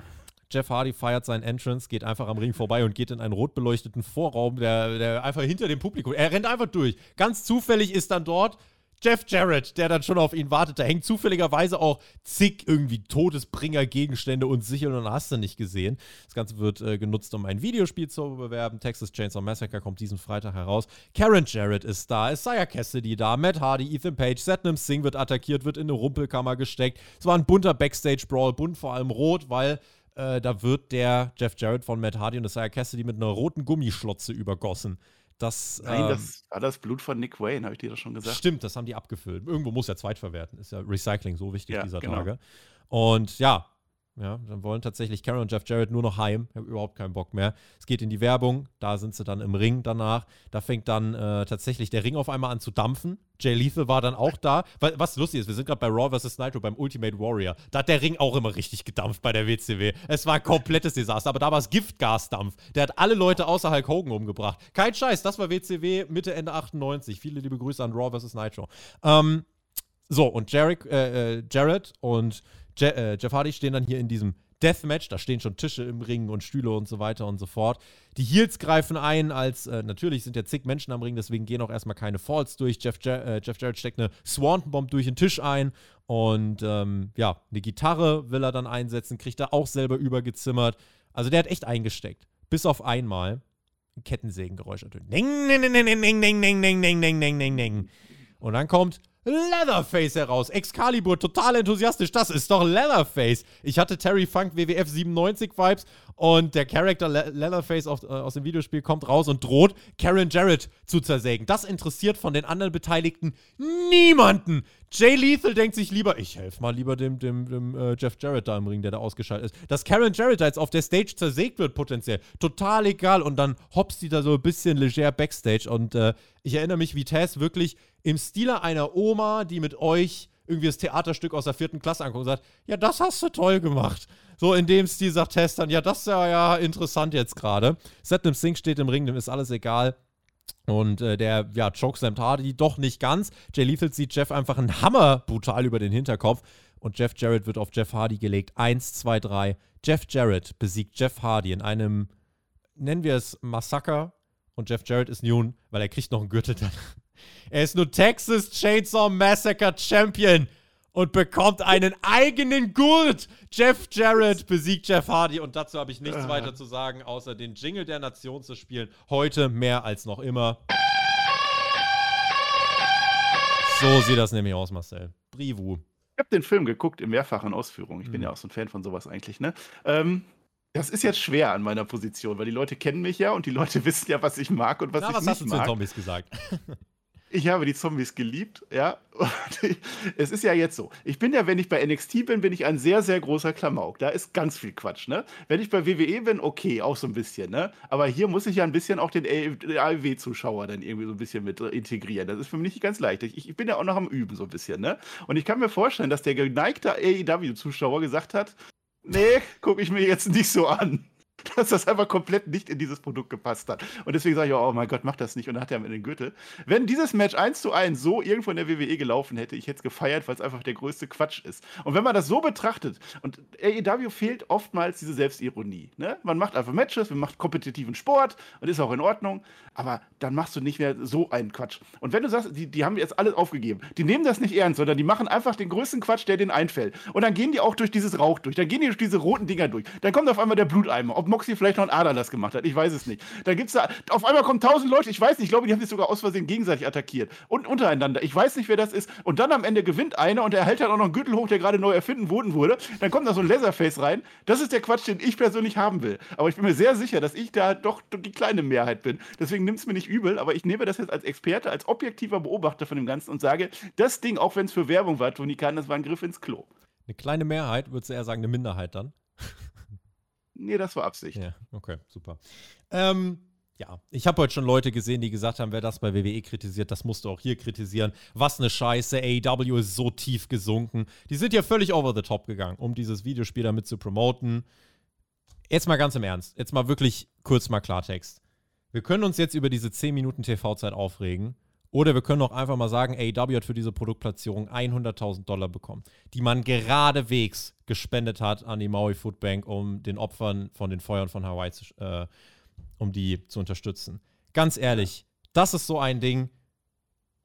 S1: Jeff Hardy feiert seinen Entrance, geht einfach am Ring vorbei und geht in einen rot beleuchteten Vorraum, der, der einfach hinter dem Publikum. Er rennt einfach durch. Ganz zufällig ist dann dort Jeff Jarrett, der dann schon auf ihn wartet. Da hängt zufälligerweise auch zig irgendwie Todesbringer, Gegenstände und Sichel und hast du nicht gesehen. Das Ganze wird äh, genutzt, um ein Videospiel zu bewerben. Texas Chainsaw Massacre kommt diesen Freitag heraus. Karen Jarrett ist da, Isaiah Cassidy da, Matt Hardy, Ethan Page, Satnam Singh wird attackiert, wird in eine Rumpelkammer gesteckt. Es war ein bunter Backstage-Brawl, bunt vor allem rot, weil äh, da wird der Jeff Jarrett von Matt Hardy und Isaiah Cassidy mit einer roten Gummischlotze übergossen. Das,
S2: Nein,
S1: ähm,
S2: das war das Blut von Nick Wayne, habe ich dir das schon gesagt.
S1: Stimmt, das haben die abgefüllt. Irgendwo muss er zweitverwerten. Ist ja Recycling so wichtig
S2: Ja,
S1: dieser
S2: genau.
S1: Tage. Und ja, ja, dann wollen tatsächlich Karen und Jeff Jarrett nur noch heim. Ich habe überhaupt keinen Bock mehr. Es geht in die Werbung. Da sind sie dann im Ring danach. Da fängt dann äh, tatsächlich der Ring auf einmal an zu dampfen. Jay Lethal war dann auch da. Wa- Was lustig ist, wir sind gerade bei Raw vs. Nitro beim Ultimate Warrior. Da hat der Ring auch immer richtig gedampft bei der WCW. Es war ein komplettes Desaster. Aber da war es Giftgasdampf. Der hat alle Leute außer Hulk Hogan umgebracht. Kein Scheiß, das war WCW Mitte, Ende 98. Viele liebe Grüße an Raw vs. Nitro. Ähm, so, und Jarek, äh, äh, Jared und Je äh, Jeff Hardy stehen dann hier in diesem Deathmatch. Da stehen schon Tische im Ring und Stühle und so weiter und so fort. Die Heels greifen ein, als äh, natürlich sind ja zig Menschen am Ring, deswegen gehen auch erstmal keine Falls durch. Jeff, Ja- äh, Jeff Jarrett steckt eine Swanton Bomb durch den Tisch ein und ähm, ja, eine Gitarre will er dann einsetzen, kriegt er auch selber übergezimmert. Also der hat echt eingesteckt. Bis auf einmal ein Kettensägengeräusch ding, ding, ding, ding, ding, ding, ding, ding, ding, ding, ding, ding. Und dann kommt Leatherface heraus. Excalibur, total enthusiastisch. Das ist doch Leatherface. Ich hatte Terry Funk WWF 97 Vibes und der Charakter Le Leatherface auf, äh, aus dem Videospiel kommt raus und droht, Karen Jarrett zu zersägen. Das interessiert von den anderen Beteiligten niemanden. Jay Lethal denkt sich lieber, ich helfe mal lieber dem, dem, dem äh, Jeff Jarrett da im Ring, der da ausgeschaltet ist. Dass Karen Jarrett da jetzt auf der Stage zersägt wird, potenziell, total egal. Und dann hops die da so ein bisschen leger backstage. Und äh, ich erinnere mich, wie Taz wirklich im Stile einer Oma, die mit euch irgendwie das Theaterstück aus der vierten Klasse anguckt und sagt, ja, das hast du toll gemacht. So in dem Stil sagt Tess dann, ja, das ist ja, ja interessant jetzt gerade. Satnam Singh steht im Ring, dem ist alles egal. Und äh, der, ja, chokeslammt Hardy doch nicht ganz. Jay Lethal zieht Jeff einfach einen Hammer brutal über den Hinterkopf. Und Jeff Jarrett wird auf Jeff Hardy gelegt. Eins, zwei, drei. Jeff Jarrett besiegt Jeff Hardy in einem, nennen wir es Massaker. Und Jeff Jarrett ist nun, weil er kriegt noch einen Gürtel. Er ist nun Texas Chainsaw Massacre Champion und bekommt einen eigenen Gurt. Jeff Jarrett besiegt Jeff Hardy und dazu habe ich nichts weiter zu sagen, außer den Jingle der Nation zu spielen. Heute mehr als noch immer. So sieht das nämlich aus, Marcel. Brivu.
S2: Ich habe den Film geguckt in mehrfachen Ausführungen. Ich bin
S1: Mhm.
S2: ja auch so ein Fan von sowas eigentlich, ne? Ähm, das ist jetzt schwer an meiner Position, weil die Leute kennen mich ja und die Leute wissen ja, was ich mag und was
S1: Na,
S2: ich
S1: was
S2: nicht
S1: hast du zu den
S2: mag.
S1: Zombies gesagt?
S2: Ich habe die Zombies geliebt, ja. Und es ist ja jetzt so. Ich bin ja, wenn ich bei NXT bin, bin ich ein sehr, sehr großer Klamauk. Da ist ganz viel Quatsch, ne? Wenn ich bei WWE bin, okay, auch so ein bisschen, ne? Aber hier muss ich ja ein bisschen auch den AEW-Zuschauer dann irgendwie so ein bisschen mit integrieren. Das ist für mich nicht ganz leicht. Ich, ich bin ja auch noch am Üben so ein bisschen, ne? Und ich kann mir vorstellen, dass der geneigte AEW-Zuschauer gesagt hat, nee, gucke ich mir jetzt nicht so an. dass das einfach komplett nicht in dieses Produkt gepasst hat. Und deswegen sage ich, oh mein Gott, mach das nicht. Und dann hat er mit den Gürtel. Wenn dieses Match 1 zu 1 so irgendwo in der WWE gelaufen hätte, ich hätte es gefeiert, weil es einfach der größte Quatsch ist. Und wenn man das so betrachtet, und AEW fehlt oftmals diese Selbstironie. Ne? Man macht einfach Matches, man macht kompetitiven Sport und ist auch in Ordnung, aber dann machst du nicht mehr so einen Quatsch. Und wenn du sagst, die, die haben jetzt alles aufgegeben, die nehmen das nicht ernst, sondern die machen einfach den größten Quatsch, der denen einfällt. Und dann gehen die auch durch dieses Rauch durch, dann gehen die durch diese roten Dinger durch. Dann kommt auf einmal der Bluteimer. Ob Moxie vielleicht noch ein Ader das gemacht hat. Ich weiß es nicht. Dann gibt's da, auf einmal kommen tausend Leute, ich weiß nicht, ich glaube, die haben sich sogar aus Versehen gegenseitig attackiert. Und untereinander. Ich weiß nicht, wer das ist. Und dann am Ende gewinnt einer und er hält dann auch noch einen Gürtel hoch, der gerade neu erfinden wurde. Dann kommt da so ein Leatherface rein. Das ist der Quatsch, den ich persönlich haben will. Aber ich bin mir sehr sicher, dass ich da doch die kleine Mehrheit bin. Deswegen nimmt es mir nicht übel, aber ich nehme das jetzt als Experte, als objektiver Beobachter von dem Ganzen und sage, das Ding, auch wenn es für Werbung war, Toni Kahn, das war ein Griff ins Klo.
S1: Eine kleine Mehrheit, würdest du eher sagen, eine Minderheit dann?
S2: Nee, das war Absicht.
S1: Ja, okay, super. Ähm, ja, ich habe heute schon Leute gesehen, die gesagt haben, wer das bei WWE kritisiert, das musst du auch hier kritisieren. Was eine Scheiße, AEW ist so tief gesunken. Die sind ja völlig over the top gegangen, um dieses Videospiel damit zu promoten. Jetzt mal ganz im Ernst, jetzt mal wirklich kurz mal Klartext. Wir können uns jetzt über diese 10 Minuten TV-Zeit aufregen. Oder wir können auch einfach mal sagen, AEW hat für diese Produktplatzierung 100.000 Dollar bekommen, die man geradewegs gespendet hat an die Maui Food Bank, um den Opfern von den Feuern von Hawaii zu, äh, um die zu unterstützen. Ganz ehrlich, das ist so ein Ding.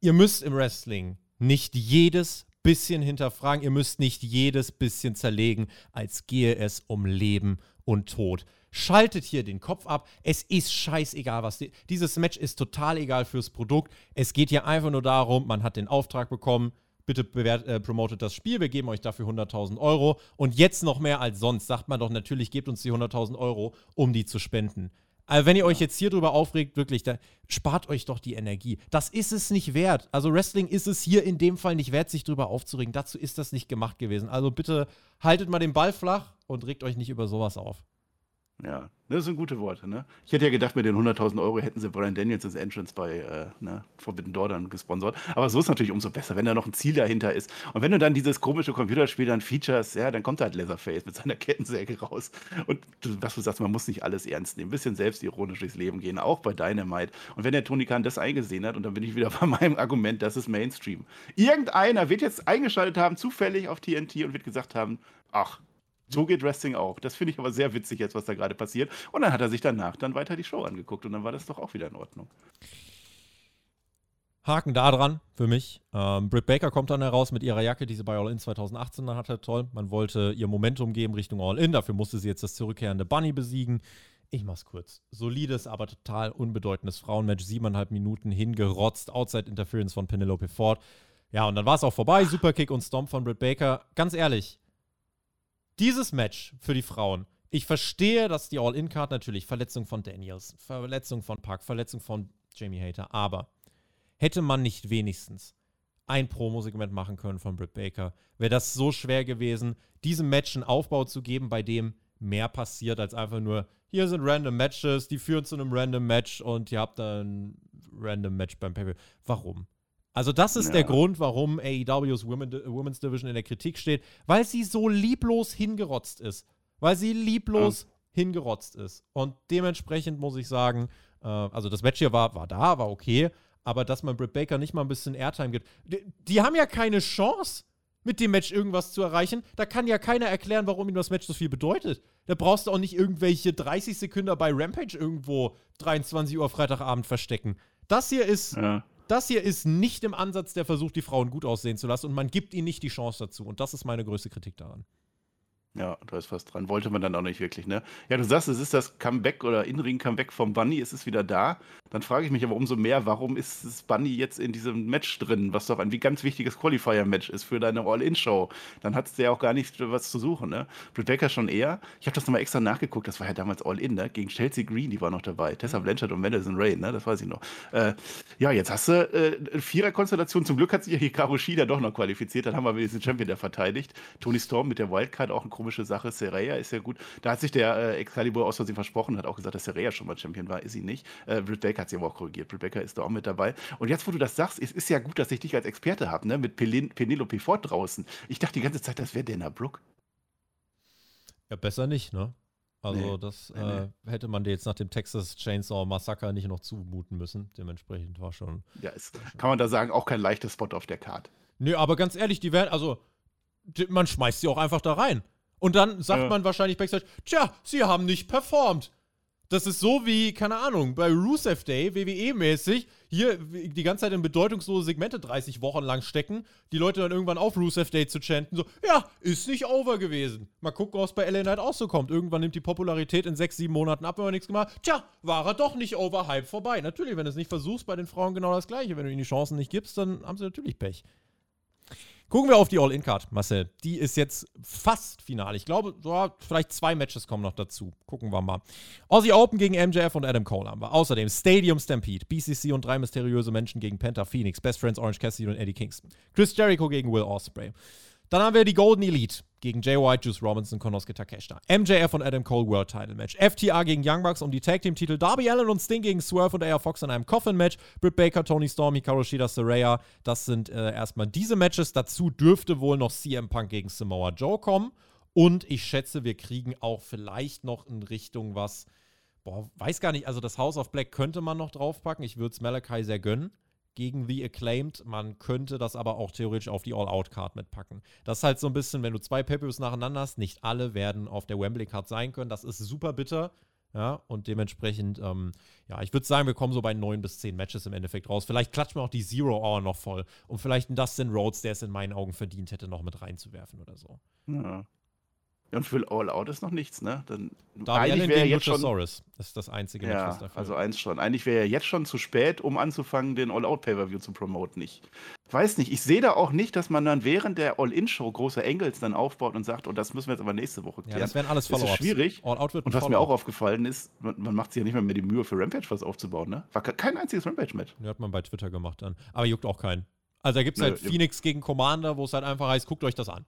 S1: Ihr müsst im Wrestling nicht jedes bisschen hinterfragen, ihr müsst nicht jedes bisschen zerlegen, als gehe es um Leben und Tod. Schaltet hier den Kopf ab. Es ist scheißegal, was. Die, dieses Match ist total egal fürs Produkt. Es geht hier einfach nur darum, man hat den Auftrag bekommen. Bitte bewert, äh, promotet das Spiel. Wir geben euch dafür 100.000 Euro. Und jetzt noch mehr als sonst sagt man doch natürlich, gebt uns die 100.000 Euro, um die zu spenden. Also wenn ihr euch jetzt hier drüber aufregt, wirklich, dann spart euch doch die Energie. Das ist es nicht wert. Also Wrestling ist es hier in dem Fall nicht wert, sich drüber aufzuregen. Dazu ist das nicht gemacht gewesen. Also bitte haltet mal den Ball flach und regt euch nicht über sowas auf.
S2: Ja, das sind gute Worte, ne? Ich hätte ja gedacht, mit den 100.000 Euro hätten sie Brian Daniels ins Entrance bei äh, ne, Forbidden Door dann gesponsert. Aber so ist natürlich umso besser, wenn da noch ein Ziel dahinter ist. Und wenn du dann dieses komische Computerspiel dann features, ja, dann kommt halt Leatherface mit seiner Kettensäge raus. Und was du sagst, man muss nicht alles ernst nehmen. Ein bisschen selbstironisch durchs Leben gehen, auch bei Dynamite. Und wenn der Tony Khan das eingesehen hat, und dann bin ich wieder bei meinem Argument, das ist Mainstream. Irgendeiner wird jetzt eingeschaltet haben, zufällig auf TNT und wird gesagt haben, ach, so geht Wrestling auch. Das finde ich aber sehr witzig jetzt, was da gerade passiert. Und dann hat er sich danach dann weiter die Show angeguckt und dann war das doch auch wieder in Ordnung.
S1: Haken da dran für mich. Ähm, Britt Baker kommt dann heraus mit ihrer Jacke, die sie bei All In 2018 dann hatte. Toll. Man wollte ihr Momentum geben Richtung All In. Dafür musste sie jetzt das zurückkehrende Bunny besiegen. Ich mach's kurz. Solides, aber total unbedeutendes Frauenmatch. Siebeneinhalb Minuten hingerotzt. Outside Interference von Penelope Ford. Ja, und dann war es auch vorbei. Superkick und Stomp von Britt Baker. Ganz ehrlich, dieses Match für die Frauen. Ich verstehe, dass die All-In-Card natürlich Verletzung von Daniels, Verletzung von Park, Verletzung von Jamie Hater, aber hätte man nicht wenigstens ein Promo-Segment machen können von Britt Baker, wäre das so schwer gewesen, diesem Match einen Aufbau zu geben, bei dem mehr passiert als einfach nur, hier sind random Matches, die führen zu einem random Match und ihr habt ein random Match beim pay Warum? Also das ist ja. der Grund, warum AEWs Women, Women's Division in der Kritik steht, weil sie so lieblos hingerotzt ist. Weil sie lieblos ja. hingerotzt ist. Und dementsprechend muss ich sagen, äh, also das Match hier war, war da, war okay, aber dass man Britt Baker nicht mal ein bisschen Airtime gibt. Die, die haben ja keine Chance, mit dem Match irgendwas zu erreichen. Da kann ja keiner erklären, warum ihm das Match so viel bedeutet. Da brauchst du auch nicht irgendwelche 30 Sekunden bei Rampage irgendwo 23 Uhr Freitagabend verstecken. Das hier ist ja. Das hier ist nicht im Ansatz der Versuch, die Frauen gut aussehen zu lassen und man gibt ihnen nicht die Chance dazu. Und das ist meine größte Kritik daran.
S2: Ja, du hast fast dran. Wollte man dann auch nicht wirklich, ne? Ja, du sagst, es ist das Comeback oder In-Ring-Comeback vom Bunny, es ist wieder da. Dann frage ich mich aber umso mehr, warum ist das Bunny jetzt in diesem Match drin, was doch ein ganz wichtiges Qualifier-Match ist für deine All-In-Show. Dann hat es ja auch gar nicht was zu suchen, ne? Britt Baker schon eher. Ich habe das nochmal extra nachgeguckt, das war ja damals All-In, ne? Gegen Chelsea Green, die war noch dabei. Tessa Blanchard und Madison Rain, ne? Das weiß ich noch. Äh, ja, jetzt hast du äh, Vierer-Konstellation. Zum Glück hat sich ja Hikaru Shida doch noch qualifiziert. Dann haben wir den Champion, der verteidigt. Tony Storm mit der Wildcard auch eine komische Sache. Seraya ist ja gut. Da hat sich der äh, Excalibur aus Versehen versprochen, hat auch gesagt, dass Seraya schon mal Champion war. Ist sie nicht. Äh, Britt Baker hat sie aber auch korrigiert. Britt Baker ist da auch mit dabei. Und jetzt, wo du das sagst, es ist ja gut, dass ich dich als Experte habe, ne? Mit Pelin Penelope Ford draußen. Ich dachte die ganze Zeit, das wäre Dana Brooke.
S1: Ja, besser nicht, ne? Also,
S2: Nee,
S1: das
S2: nee,
S1: äh, hätte man dir jetzt nach dem Texas Chainsaw Massaker nicht noch zumuten müssen. Dementsprechend war schon.
S2: Ja, ist, kann man da sagen, auch kein leichter Spot auf der Karte.
S1: Nö, aber ganz ehrlich, die werden, also, man schmeißt sie auch einfach da rein. Und dann sagt
S2: Ja.
S1: man wahrscheinlich backstage, tja, sie haben nicht performt. Das ist so wie, keine Ahnung, bei Rusev Day, WWE-mäßig, hier die ganze Zeit in bedeutungslose Segmente 30 Wochen lang stecken, die Leute dann irgendwann auf Rusev Day zu chanten, so, ja, ist nicht over gewesen. Mal gucken, was bei LA Knight auch so kommt. Irgendwann nimmt die Popularität in sechs, sieben Monaten ab, wenn man nichts gemacht. Tja, war er doch nicht over, Hype vorbei. Natürlich, wenn du es nicht versuchst, bei den Frauen genau das Gleiche. Wenn du ihnen die Chancen nicht gibst, dann haben sie natürlich Pech. Gucken wir auf die All-In-Card, Marcel. Die ist jetzt fast final. Ich glaube, so, vielleicht zwei Matches kommen noch dazu. Gucken wir mal. Aussie Open gegen MJF und Adam Cole haben wir. Außerdem Stadium Stampede, BCC und drei mysteriöse Menschen gegen Penta Phoenix, Best Friends Orange Cassidy und Eddie Kingston. Chris Jericho gegen Will Ospreay. Dann haben wir die Golden Elite gegen Jay White, Juice Robinson, Konosuke Takeshita. MJF und Adam Cole World Title Match. FTA gegen Young Bucks um die Tag Team Titel. Darby Allen und Sting gegen Swerve und AR Fox in einem Coffin Match. Britt Baker, Tony Storm, Hikaru Shida, Saraya. Das sind äh, erstmal diese Matches. Dazu dürfte wohl noch CM Punk gegen Samoa Joe kommen. Und ich schätze, wir kriegen auch vielleicht noch in Richtung was. Boah, weiß gar nicht. Also das House of Black könnte man noch draufpacken. Ich würde es Malachi sehr gönnen gegen The Acclaimed. Man könnte das aber auch theoretisch auf die All-Out-Card mitpacken. Das ist halt so ein bisschen, wenn du zwei Pay-Per-Views nacheinander hast, nicht alle werden auf der Wembley-Card sein können. Das ist super bitter. Ja, und dementsprechend, ähm, ja, ich würde sagen, wir kommen so bei neun bis zehn Matches im Endeffekt raus. Vielleicht klatschen wir auch die Zero Hour noch voll. Und vielleicht ein Dustin Rhodes, der es in meinen Augen verdient hätte, noch mit reinzuwerfen oder so.
S2: Ja. Ja, Und für All Out ist noch nichts, ne? Dann,
S1: Darby Allen
S2: wäre jetzt schon.
S1: Luchasaurus. Das ist das einzige Match, was
S2: Ja,
S1: dafür
S2: also eins schon. Eigentlich wäre ja jetzt schon zu spät, um anzufangen, den All-Out-Pay-Per-View zu promoten. Ich weiß nicht. Ich sehe da auch nicht, dass man dann während der All-In-Show große Engels dann aufbaut und sagt, oh, das müssen wir jetzt aber nächste Woche
S1: Ja,
S2: klären.
S1: das wären alles
S2: Das ist
S1: Follow-ups.
S2: schwierig.
S1: All-Out wird ein
S2: und was mir auch aufgefallen ist, man, man macht sich ja nicht mehr, mehr die Mühe, für Rampage was aufzubauen, ne? War ke- kein einziges Rampage-Match.
S1: Die hat man bei Twitter gemacht dann. Aber juckt auch keinen. Also da gibt es halt Phoenix gegen Commander, wo es halt einfach heißt, guckt euch das an.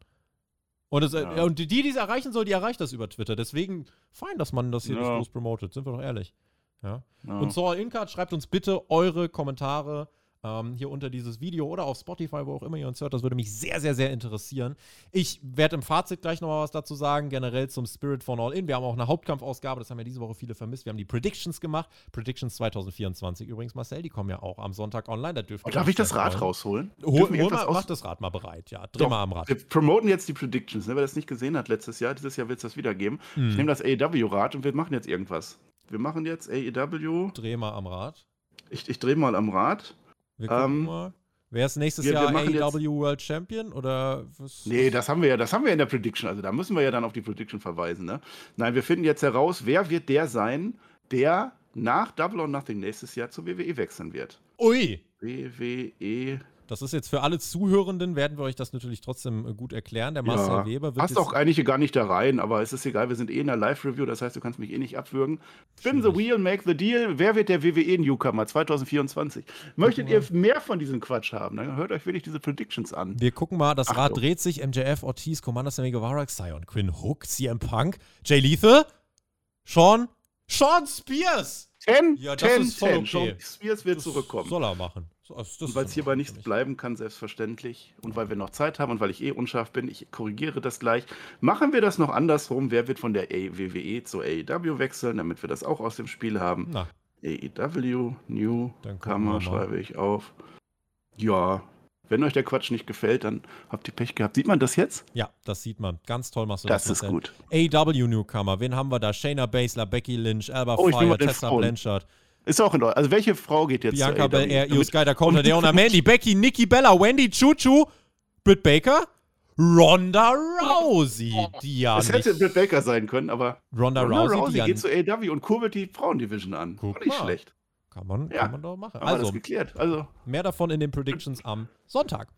S1: Und, es,
S2: Ja.
S1: und die, die es erreichen soll, die erreicht das über Twitter. Deswegen fein, dass man das hier nicht
S2: Ja.
S1: groß promotet, sind wir doch ehrlich. Ja. Und zur All-In-Card schreibt uns bitte eure Kommentare ähm, hier unter dieses Video oder auf Spotify, wo auch immer ihr uns hört. Das würde mich sehr, sehr, sehr interessieren. Ich werde im Fazit gleich nochmal was dazu sagen, generell zum Spirit von All-In. Wir haben auch eine Hauptkampfausgabe, das haben ja diese Woche viele vermisst. Wir haben die Predictions gemacht. Predictions 2024 übrigens, Marcel, die kommen ja auch am Sonntag online. Da dürft
S2: Oh, darf ich das Rad
S1: freuen.
S2: rausholen?
S1: Hol, hol mal,
S2: aus-
S1: mach das Rad mal bereit, ja. Dreh
S2: Doch,
S1: mal am Rad.
S2: Wir promoten jetzt die Predictions, ne? wer das nicht gesehen hat letztes Jahr. Dieses Jahr wird es das wieder geben.
S1: Hm.
S2: Ich nehme das AEW-Rad und wir machen jetzt irgendwas. Wir machen jetzt AEW.
S1: Dreh mal am Rad.
S2: Ich, ich drehe mal am Rad.
S1: Wir gucken
S2: Ähm,
S1: mal. Wer ist nächstes
S2: wir- wir
S1: Jahr
S2: jetzt-
S1: AEW World Champion? Oder was?
S2: Nee, das haben wir ja, das haben wir in der Prediction. Also da müssen wir ja dann auf die Prediction verweisen. Ne? Nein, wir finden jetzt heraus, wer wird der sein, der nach Double or Nothing nächstes Jahr zur WWE wechseln wird.
S1: Ui!
S2: WWE.
S1: Das ist jetzt für alle Zuhörenden, werden wir euch das natürlich trotzdem äh, gut erklären. Der Marcel
S2: Ja,
S1: Weber wird
S2: passt auch eigentlich gar nicht da rein, aber es ist egal, wir sind eh in der Live-Review, das heißt, du kannst mich eh nicht abwürgen. Spin the wheel, make the deal. Wer wird der WWE-Newcomer 2024? Möchtet ihr mehr von diesem Quatsch haben? Dann hört euch wirklich diese Predictions an.
S1: Wir gucken mal, das Rad
S2: Achtung.
S1: dreht sich. MJF, Ortiz, Commander Sammy Guevara, Sion, Quinn Hook, CM Punk, Jay Lethal, Sean, Sean Spears!
S2: 10,
S1: Ja, das
S2: 10,
S1: ist voll
S2: 10.
S1: okay.
S2: Sean Spears wird
S1: Das
S2: zurückkommen.
S1: Soll er machen. So, also
S2: weil es hierbei nichts bleiben kann, selbstverständlich. Und weil wir noch Zeit haben und weil ich eh unscharf bin, ich korrigiere das gleich. Machen wir das noch andersrum. Wer wird von der WWE zur AEW wechseln, damit wir das auch aus dem Spiel haben?
S1: Na,
S2: AEW, New, Kammer, schreibe ich auf. Ja, wenn euch der Quatsch nicht gefällt, dann habt ihr Pech gehabt. Sieht man das jetzt?
S1: ja, das sieht man. Ganz toll machst du
S2: Das
S1: das.
S2: ist gut.
S1: AW Newcomer, wen haben wir da? Shayna Baszler, Becky Lynch, Alba
S2: Oh,
S1: Fire, Tessa. Blanchard,
S2: Ist auch in Ordnung. Also welche Frau geht jetzt
S1: Bianca
S2: zur
S1: Belair,
S2: AEW?
S1: Io Sky Dakota,
S2: fünf-
S1: Mandy, Becky, Nikki Bella, Wendy, Choo, Britt Baker, Ronda Rousey, die ja
S2: Es hätte Britt Baker sein können, aber
S1: Ronda,
S2: Ronda
S1: Rousey,
S2: Rousey geht zu AW und kurbelt die Frauendivision an.
S1: Guck
S2: War nicht
S1: mal.
S2: schlecht.
S1: kann man,
S2: Ja.
S1: kann man doch machen.
S2: Haben
S1: Also,
S2: das geklärt. Also,
S1: Mehr davon in den Predictions am Sonntag.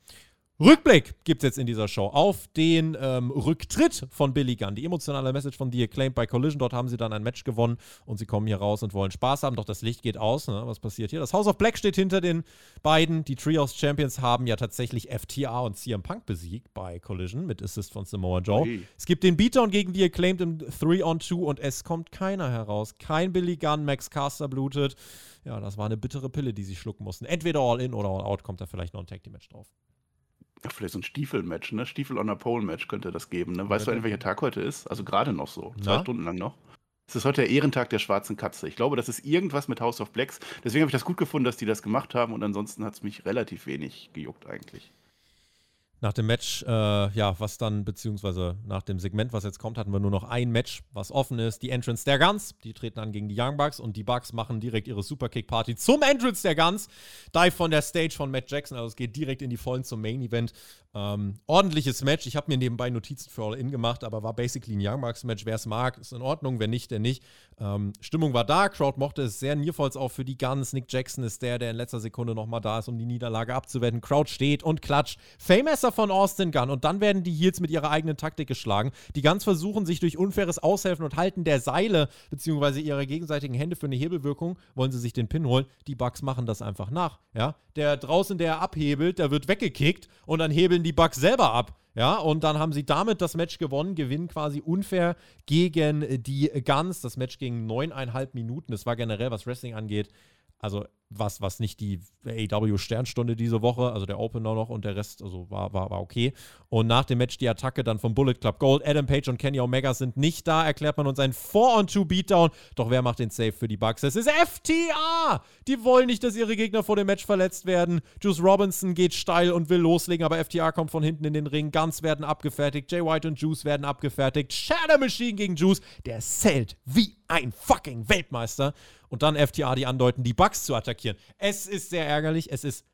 S1: Rückblick gibt es jetzt in dieser Show auf den ähm, Rücktritt von Billy Gunn. Die emotionale Message von The Acclaimed bei Collision. Dort haben sie dann ein Match gewonnen und sie kommen hier raus und wollen Spaß haben. Doch das Licht geht aus. Ne? Was passiert hier? Das House of Black steht hinter den beiden. Die Trios Champions haben ja tatsächlich FTA und CM Punk besiegt bei Collision mit Assist von Samoa Joe.
S2: Ui.
S1: Es gibt den Beatdown gegen The Acclaimed im 3-on-2 und es kommt keiner heraus. Kein Billy Gunn, Max Caster blutet. Ja, das war eine bittere Pille, die sie schlucken mussten. Entweder All-In oder All-Out kommt da vielleicht noch ein Tag Team Match drauf.
S2: Ja, vielleicht so ein Stiefel-Match, ne? Stiefel on a Pole-Match könnte das geben, ne? Weißt du
S1: Ja,
S2: eigentlich, welcher Tag heute ist? Also gerade noch so. Zwei
S1: Na?
S2: Stunden lang noch. Es ist heute der Ehrentag der schwarzen Katze. Ich glaube, das ist irgendwas mit House of Blacks. Deswegen habe ich das gut gefunden, dass die das gemacht haben und ansonsten hat es mich relativ wenig gejuckt eigentlich.
S1: Nach dem Match, äh, ja, was dann, beziehungsweise nach dem Segment, was jetzt kommt, hatten wir nur noch ein Match, was offen ist. Die Entrance der Guns. Die treten an gegen die Young Bucks und die Bucks machen direkt ihre Superkick-Party zum Entrance der Guns. Dive von der Stage von Matt Jackson. Also es geht direkt in die Vollen zum Main-Event. Ähm, ordentliches Match. Ich habe mir nebenbei Notizen für All-In gemacht, aber war basically ein Young Bucks-Match. Wer es mag, ist in Ordnung. Wenn nicht, dann nicht. Ähm, Stimmung war da. Crowd mochte es sehr. Nierfalls auch für die Guns. Nick Jackson ist der, der in letzter Sekunde nochmal da ist, um die Niederlage abzuwenden. Crowd steht und klatscht. Fameasser von Austin Gunn. Und dann werden die Heels mit ihrer eigenen Taktik geschlagen. Die Guns versuchen sich durch unfaires Aushelfen und Halten der Seile beziehungsweise ihrer gegenseitigen Hände für eine Hebelwirkung, wollen sie sich den Pin holen. Die Bucks machen das einfach nach. Ja, der draußen, der abhebelt, der wird weggekickt und dann hebeln die Bucks selber ab. Ja, und dann haben sie damit das Match gewonnen, gewinnen quasi unfair gegen die Guns. Das Match ging neuneinhalb Minuten. Das war generell, was Wrestling angeht, also was, was nicht die AEW-Sternstunde diese Woche, also der Opener noch und der Rest, also war, war, war okay. Und nach dem Match die Attacke dann vom Bullet Club Gold. Adam Page und Kenny Omega sind nicht da, erklärt man uns ein 4-on-2-Beatdown. Doch wer macht den Save für die Bucks? Es ist FTA! Die wollen nicht, dass ihre Gegner vor dem Match verletzt werden. Juice Robinson geht steil und will loslegen, aber FTA kommt von hinten in den Ring. Guns werden abgefertigt, Jay White und Juice werden abgefertigt. Shadow Machine gegen Juice, der zählt wie ein fucking Weltmeister. Und dann FTA, die andeuten, die Bucks zu attackieren. Es ist sehr ärgerlich. Es ist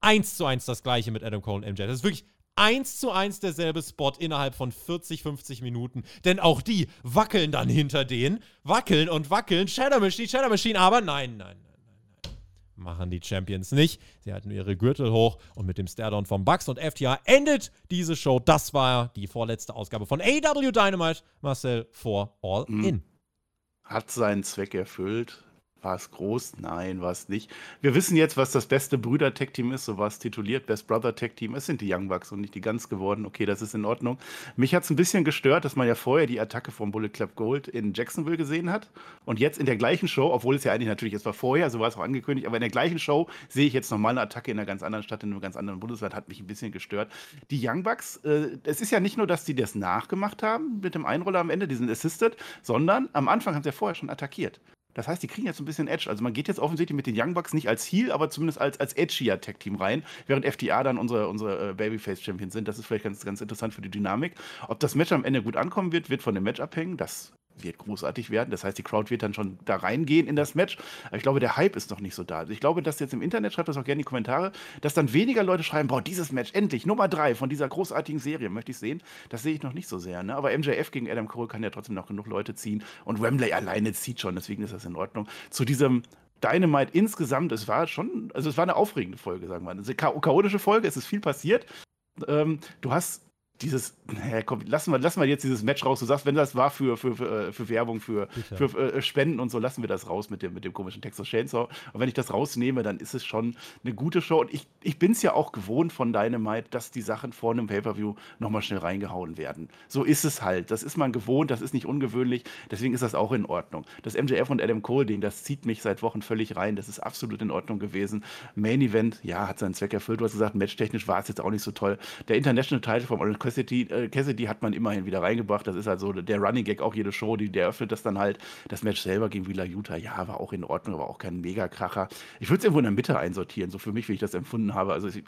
S1: eins zu eins das gleiche mit Adam Cole und MJ. Das ist wirklich eins zu eins derselbe Spot innerhalb von 40, 50 Minuten. Denn auch die wackeln dann hinter denen, wackeln und wackeln. Shadow Machine, Shadow Machine, aber nein, nein, nein, nein, nein. Machen die Champions nicht. Sie halten nur ihre Gürtel hoch und mit dem Stairdown vom Bucks und FTA endet diese Show. Das war die vorletzte Ausgabe von AW Dynamite. Marcel for All In.
S2: Hat seinen Zweck erfüllt. War es groß? Nein, war es nicht. Wir wissen jetzt, was das beste Brüder-Tech-Team ist. So war es tituliert. Best Brother-Tech-Team. Es sind die Young Bucks und nicht die Guns geworden. Okay, das ist in Ordnung. Mich hat es ein bisschen gestört, dass man ja vorher die Attacke vom Bullet Club Gold in Jacksonville gesehen hat. Und jetzt in der gleichen Show, obwohl es ja eigentlich natürlich, es war vorher, so war es auch angekündigt, aber in der gleichen Show sehe ich jetzt nochmal eine Attacke in einer ganz anderen Stadt, in einem ganz anderen Bundesland. Hat mich ein bisschen gestört. Die Young Bucks, äh, es ist ja nicht nur, dass die das nachgemacht haben mit dem Einroller am Ende, die sind assisted, sondern am Anfang haben sie ja vorher schon attackiert. Das heißt, die kriegen jetzt ein bisschen Edge. Also man geht jetzt offensichtlich mit den Young Bucks nicht als Heel, aber zumindest als, als edgier Tech-Team rein, während FTA dann unsere, unsere äh, Babyface-Champions sind. Das ist vielleicht ganz, ganz interessant für die Dynamik. Ob das Match am Ende gut ankommen wird, wird von dem Match abhängen. Das wird großartig werden. Das heißt, die Crowd wird dann schon da reingehen in das Match. Aber ich glaube, der Hype ist noch nicht so da. Also ich glaube, dass jetzt im Internet, schreibt das auch gerne in die Kommentare, dass dann weniger Leute schreiben, boah, dieses Match, endlich, Nummer drei von dieser großartigen Serie, möchte ich sehen. Das sehe ich noch nicht so sehr. Ne? Aber MJF gegen Adam Cole kann ja trotzdem noch genug Leute ziehen. Und Wembley alleine zieht schon, deswegen ist das in Ordnung. Zu diesem Dynamite insgesamt, es war schon, also es war eine aufregende Folge, sagen wir mal. Eine cha chaotische Folge, es ist viel passiert. Ähm, du hast dieses, naja, komm, lassen wir, lassen wir jetzt dieses Match raus. Du sagst, wenn das war für, für, für, äh, für Werbung, für, für äh, Spenden und so, lassen wir das raus mit dem, mit dem komischen Texas Chainsaw. Und wenn ich das rausnehme, dann ist es schon eine gute Show. Und ich, ich bin es ja auch gewohnt von Dynamite, dass die Sachen vor einem Pay-Per-View nochmal schnell reingehauen werden. So ist es halt. Das ist man gewohnt, das ist nicht ungewöhnlich. Deswegen ist das auch in Ordnung. Das MJF und Adam Cole-Ding, das zieht mich seit Wochen völlig rein. Das ist absolut in Ordnung gewesen. Main Event, ja, hat seinen Zweck erfüllt. Du hast gesagt, matchtechnisch war es jetzt auch nicht so toll. Der International Title von Orange Cassidy, äh, Cassidy hat man immerhin wieder reingebracht. Das ist halt so der Running Gag, auch jede Show, die, der öffnet das dann halt. Das Match selber gegen Wheeler Utah, ja, war auch in Ordnung, aber auch kein Megakracher. Ich würde es irgendwo in der Mitte einsortieren, so für mich, wie ich das empfunden habe. Also ich,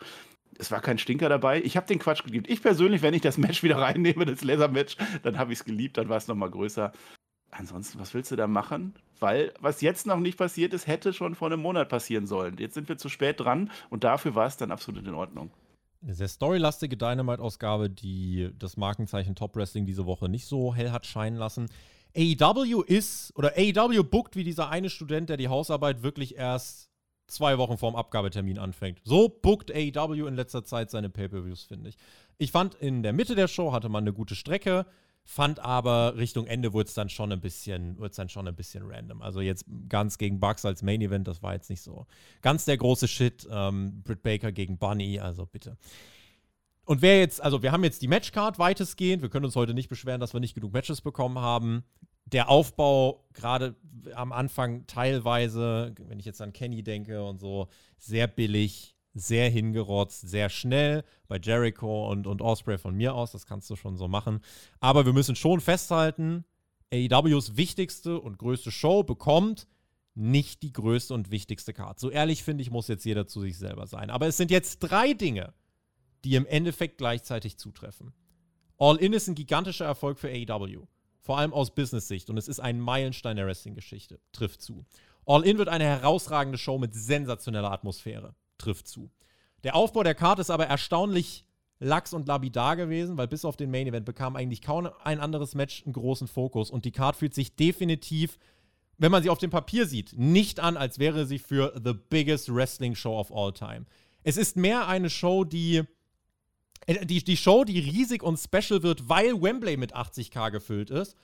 S2: es war kein Stinker dabei. Ich habe den Quatsch geliebt. Ich persönlich, wenn ich das Match wieder reinnehme, das Laser-Match, dann habe ich es geliebt, dann war es nochmal größer. Ansonsten, was willst du da machen? Weil, was jetzt noch nicht passiert ist, hätte schon vor einem Monat passieren sollen. Jetzt sind wir zu spät dran und dafür war es dann absolut in Ordnung.
S1: Eine sehr storylastige Dynamite-Ausgabe, die das Markenzeichen Top Wrestling diese Woche nicht so hell hat scheinen lassen. AEW ist, oder AEW bookt wie dieser eine Student, der die Hausarbeit wirklich erst zwei Wochen vorm Abgabetermin anfängt. So bookt AEW in letzter Zeit seine Pay-Per-Views, finde ich. Ich fand, in der Mitte der Show hatte man eine gute Strecke, fand aber Richtung Ende wurde es dann schon ein bisschen, wurde dann schon ein bisschen random. Also jetzt ganz gegen Bucks als Main Event, das war jetzt nicht so ganz der große Shit. Ähm, Britt Baker gegen Bunny, also bitte. Und wer jetzt, also wir haben jetzt die Matchcard weitestgehend. Wir können uns heute nicht beschweren, dass wir nicht genug Matches bekommen haben. Der Aufbau, gerade am Anfang teilweise, wenn ich jetzt an Kenny denke und so, sehr billig, sehr hingerotzt, sehr schnell. Bei Jericho und, und Osprey von mir aus, das kannst du schon so machen. Aber wir müssen schon festhalten, AEWs wichtigste und größte Show bekommt nicht die größte und wichtigste Card. So ehrlich finde ich, muss jetzt jeder zu sich selber sein. Aber es sind jetzt drei Dinge, die im Endeffekt gleichzeitig zutreffen. All In ist ein gigantischer Erfolg für AEW. Vor allem aus Business-Sicht. Und es ist ein Meilenstein der Wrestling-Geschichte. Trifft zu. All In wird eine herausragende Show mit sensationeller Atmosphäre. Trifft zu. Der Aufbau der Karte ist aber erstaunlich lax und labidar gewesen, weil bis auf den Main Event bekam eigentlich kaum ein anderes Match einen großen Fokus. Und die Card fühlt sich definitiv, wenn man sie auf dem Papier sieht, nicht an, als wäre sie für the biggest Wrestling Show of all time. Es ist mehr eine Show, die äh, die, die Show, die riesig und special wird, weil Wembley mit 80k gefüllt ist.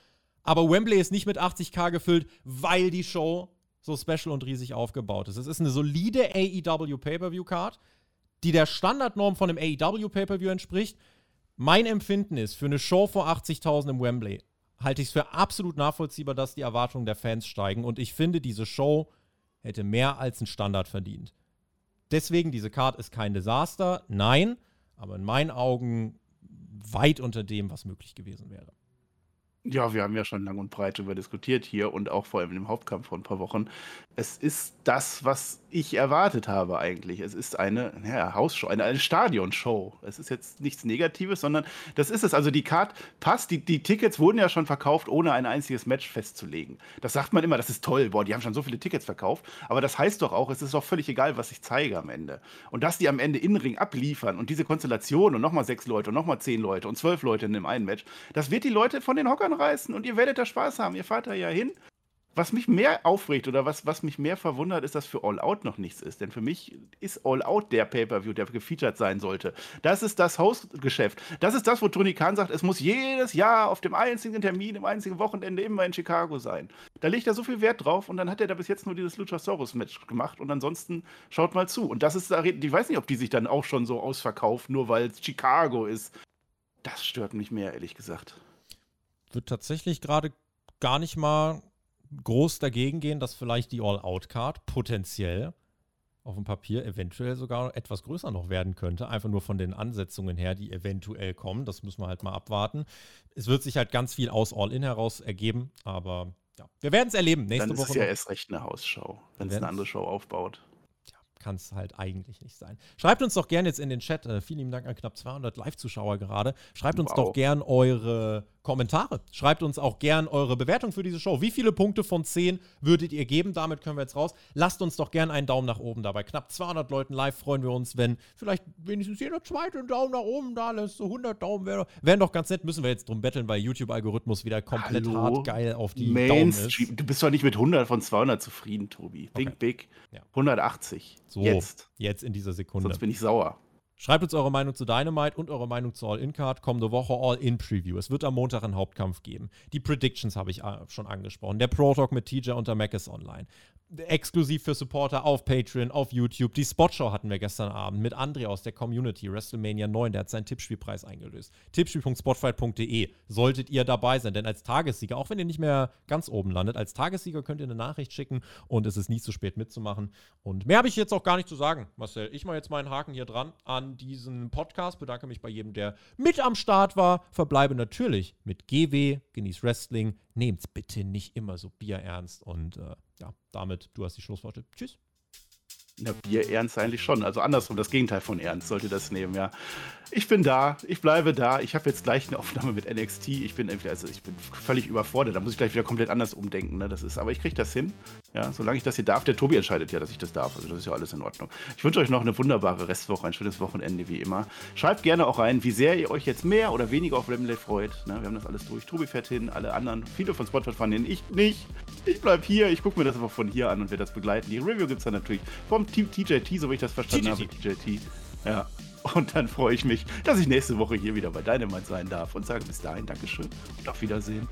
S1: Aber Wembley ist nicht mit 80k gefüllt, weil die Show so special und riesig aufgebaut ist. Es ist eine solide AEW Pay-Per-View-Card, die der Standardnorm von einem AEW Pay-Per-View entspricht. Mein Empfinden ist, für eine Show vor 80.000 im Wembley halte ich es für absolut nachvollziehbar, dass die Erwartungen der Fans steigen. Und ich finde, diese Show hätte mehr als einen Standard verdient. Deswegen, diese Card ist kein Desaster. Nein, aber in meinen Augen weit unter dem, was möglich gewesen wäre.
S2: Ja, wir haben ja schon lang und breit darüber diskutiert hier und auch vor allem im Hauptkampf vor ein paar Wochen. Es ist das, was ich erwartet habe eigentlich. Es ist eine ja, Hausshow, eine, eine Stadionshow. Es ist jetzt nichts Negatives, sondern das ist es. Also die Card passt, die, die Tickets wurden ja schon verkauft, ohne ein einziges Match festzulegen. Das sagt man immer, das ist toll, boah, die haben schon so viele Tickets verkauft. Aber das heißt doch auch, es ist doch völlig egal, was ich zeige am Ende. Und dass die am Ende in Ring abliefern und diese Konstellation und nochmal sechs Leute und nochmal zehn Leute und zwölf Leute in dem einen Match, das wird die Leute von den Hockern reißen und ihr werdet da Spaß haben. Ihr fahrt da ja hin. Was mich mehr aufregt oder was, was mich mehr verwundert, ist, dass für All Out noch nichts ist. Denn für mich ist All Out der Pay-Per-View, der gefeatured sein sollte. Das ist das Hausgeschäft. Das ist das, wo Tony Khan sagt, es muss jedes Jahr auf dem einzigen Termin, im einzigen Wochenende immer in Chicago sein. Da legt er so viel Wert drauf und dann hat er da bis jetzt nur dieses Luchasaurus-Match gemacht und ansonsten schaut mal zu. Und das ist ich weiß nicht, ob die sich dann auch schon so ausverkaufen, nur weil es Chicago ist. Das stört mich mehr, ehrlich gesagt
S1: würde tatsächlich gerade gar nicht mal groß dagegen gehen, dass vielleicht die All-Out-Card potenziell auf dem Papier eventuell sogar etwas größer noch werden könnte. Einfach nur von den Ansetzungen her, die eventuell kommen. Das müssen wir halt mal abwarten. Es wird sich halt ganz viel aus All-In heraus ergeben, aber ja, wir werden es erleben. Nächste
S2: Dann ist
S1: Woche.
S2: es ja erst recht eine Hausschau, wenn es eine andere Show aufbaut
S1: kann es halt eigentlich nicht sein. Schreibt uns doch gerne jetzt in den Chat. Äh, vielen lieben Dank an knapp 200 Live-Zuschauer gerade. Schreibt uns wow. doch gern eure Kommentare. Schreibt uns auch gern eure Bewertung für diese Show. Wie viele Punkte von 10 würdet ihr geben? Damit können wir jetzt raus. Lasst uns doch gern einen Daumen nach oben dabei. Knapp 200 Leuten live freuen wir uns, wenn vielleicht wenigstens jeder zweite einen Daumen nach oben da lässt. So 100 Daumen wäre wären doch ganz nett. Müssen wir jetzt drum betteln, weil YouTube-Algorithmus wieder komplett Hallo? hart geil auf die
S2: Mainstream. Daumen ist. Du bist doch nicht mit 100 von 200 zufrieden, Tobi. Big, okay. big. Ja. 180.
S1: So, jetzt. Jetzt in dieser Sekunde.
S2: Sonst bin ich sauer.
S1: Schreibt uns eure Meinung zu Dynamite und eure Meinung zu All-In-Card. Kommende Woche All-In-Preview. Es wird am Montag einen Hauptkampf geben. Die Predictions habe ich äh, schon angesprochen. Der Pro-Talk mit TJ und der Mac ist online exklusiv für Supporter auf Patreon, auf YouTube. Die Spotshow hatten wir gestern Abend mit André aus der Community, WrestleMania 9, der hat seinen Tippspielpreis eingelöst. Tippspiel.spotfight.de solltet ihr dabei sein, denn als Tagessieger, auch wenn ihr nicht mehr ganz oben landet, als Tagessieger könnt ihr eine Nachricht schicken und es ist nie zu spät mitzumachen. Und mehr habe ich jetzt auch gar nicht zu sagen, Marcel. Ich mache jetzt meinen Haken hier dran an diesen Podcast, bedanke mich bei jedem, der mit am Start war, verbleibe natürlich mit GW, genieß Wrestling, nehmt's bitte nicht immer so bierernst und äh, ja, damit, du hast die Schlussworte. Tschüss.
S2: Na, Bier ernst eigentlich schon. Also andersrum, das Gegenteil von ernst sollte das nehmen, ja. Ich bin da, ich bleibe da. Ich habe jetzt gleich eine Aufnahme mit NXT. Ich bin, also ich bin völlig überfordert. Da muss ich gleich wieder komplett anders umdenken. Ne? Das ist, aber ich kriege das hin. Ja, solange ich das hier darf, der Tobi entscheidet ja, dass ich das darf. Also das ist ja alles in Ordnung. Ich wünsche euch noch eine wunderbare Restwoche, ein schönes Wochenende wie immer. Schreibt gerne auch rein, wie sehr ihr euch jetzt mehr oder weniger auf Wembley freut. Ne, wir haben das alles durch. Tobi fährt hin, alle anderen, viele von Spotify fahren hin, ich nicht. Ich bleib hier, ich gucke mir das einfach von hier an und werde das begleiten. Die Review gibt es dann natürlich vom Team TJT, so wie ich das verstanden habe. TJT. Ja. Und dann freue ich mich, dass ich nächste Woche hier wieder bei Dynamite sein darf und sage bis dahin Dankeschön und auf Wiedersehen.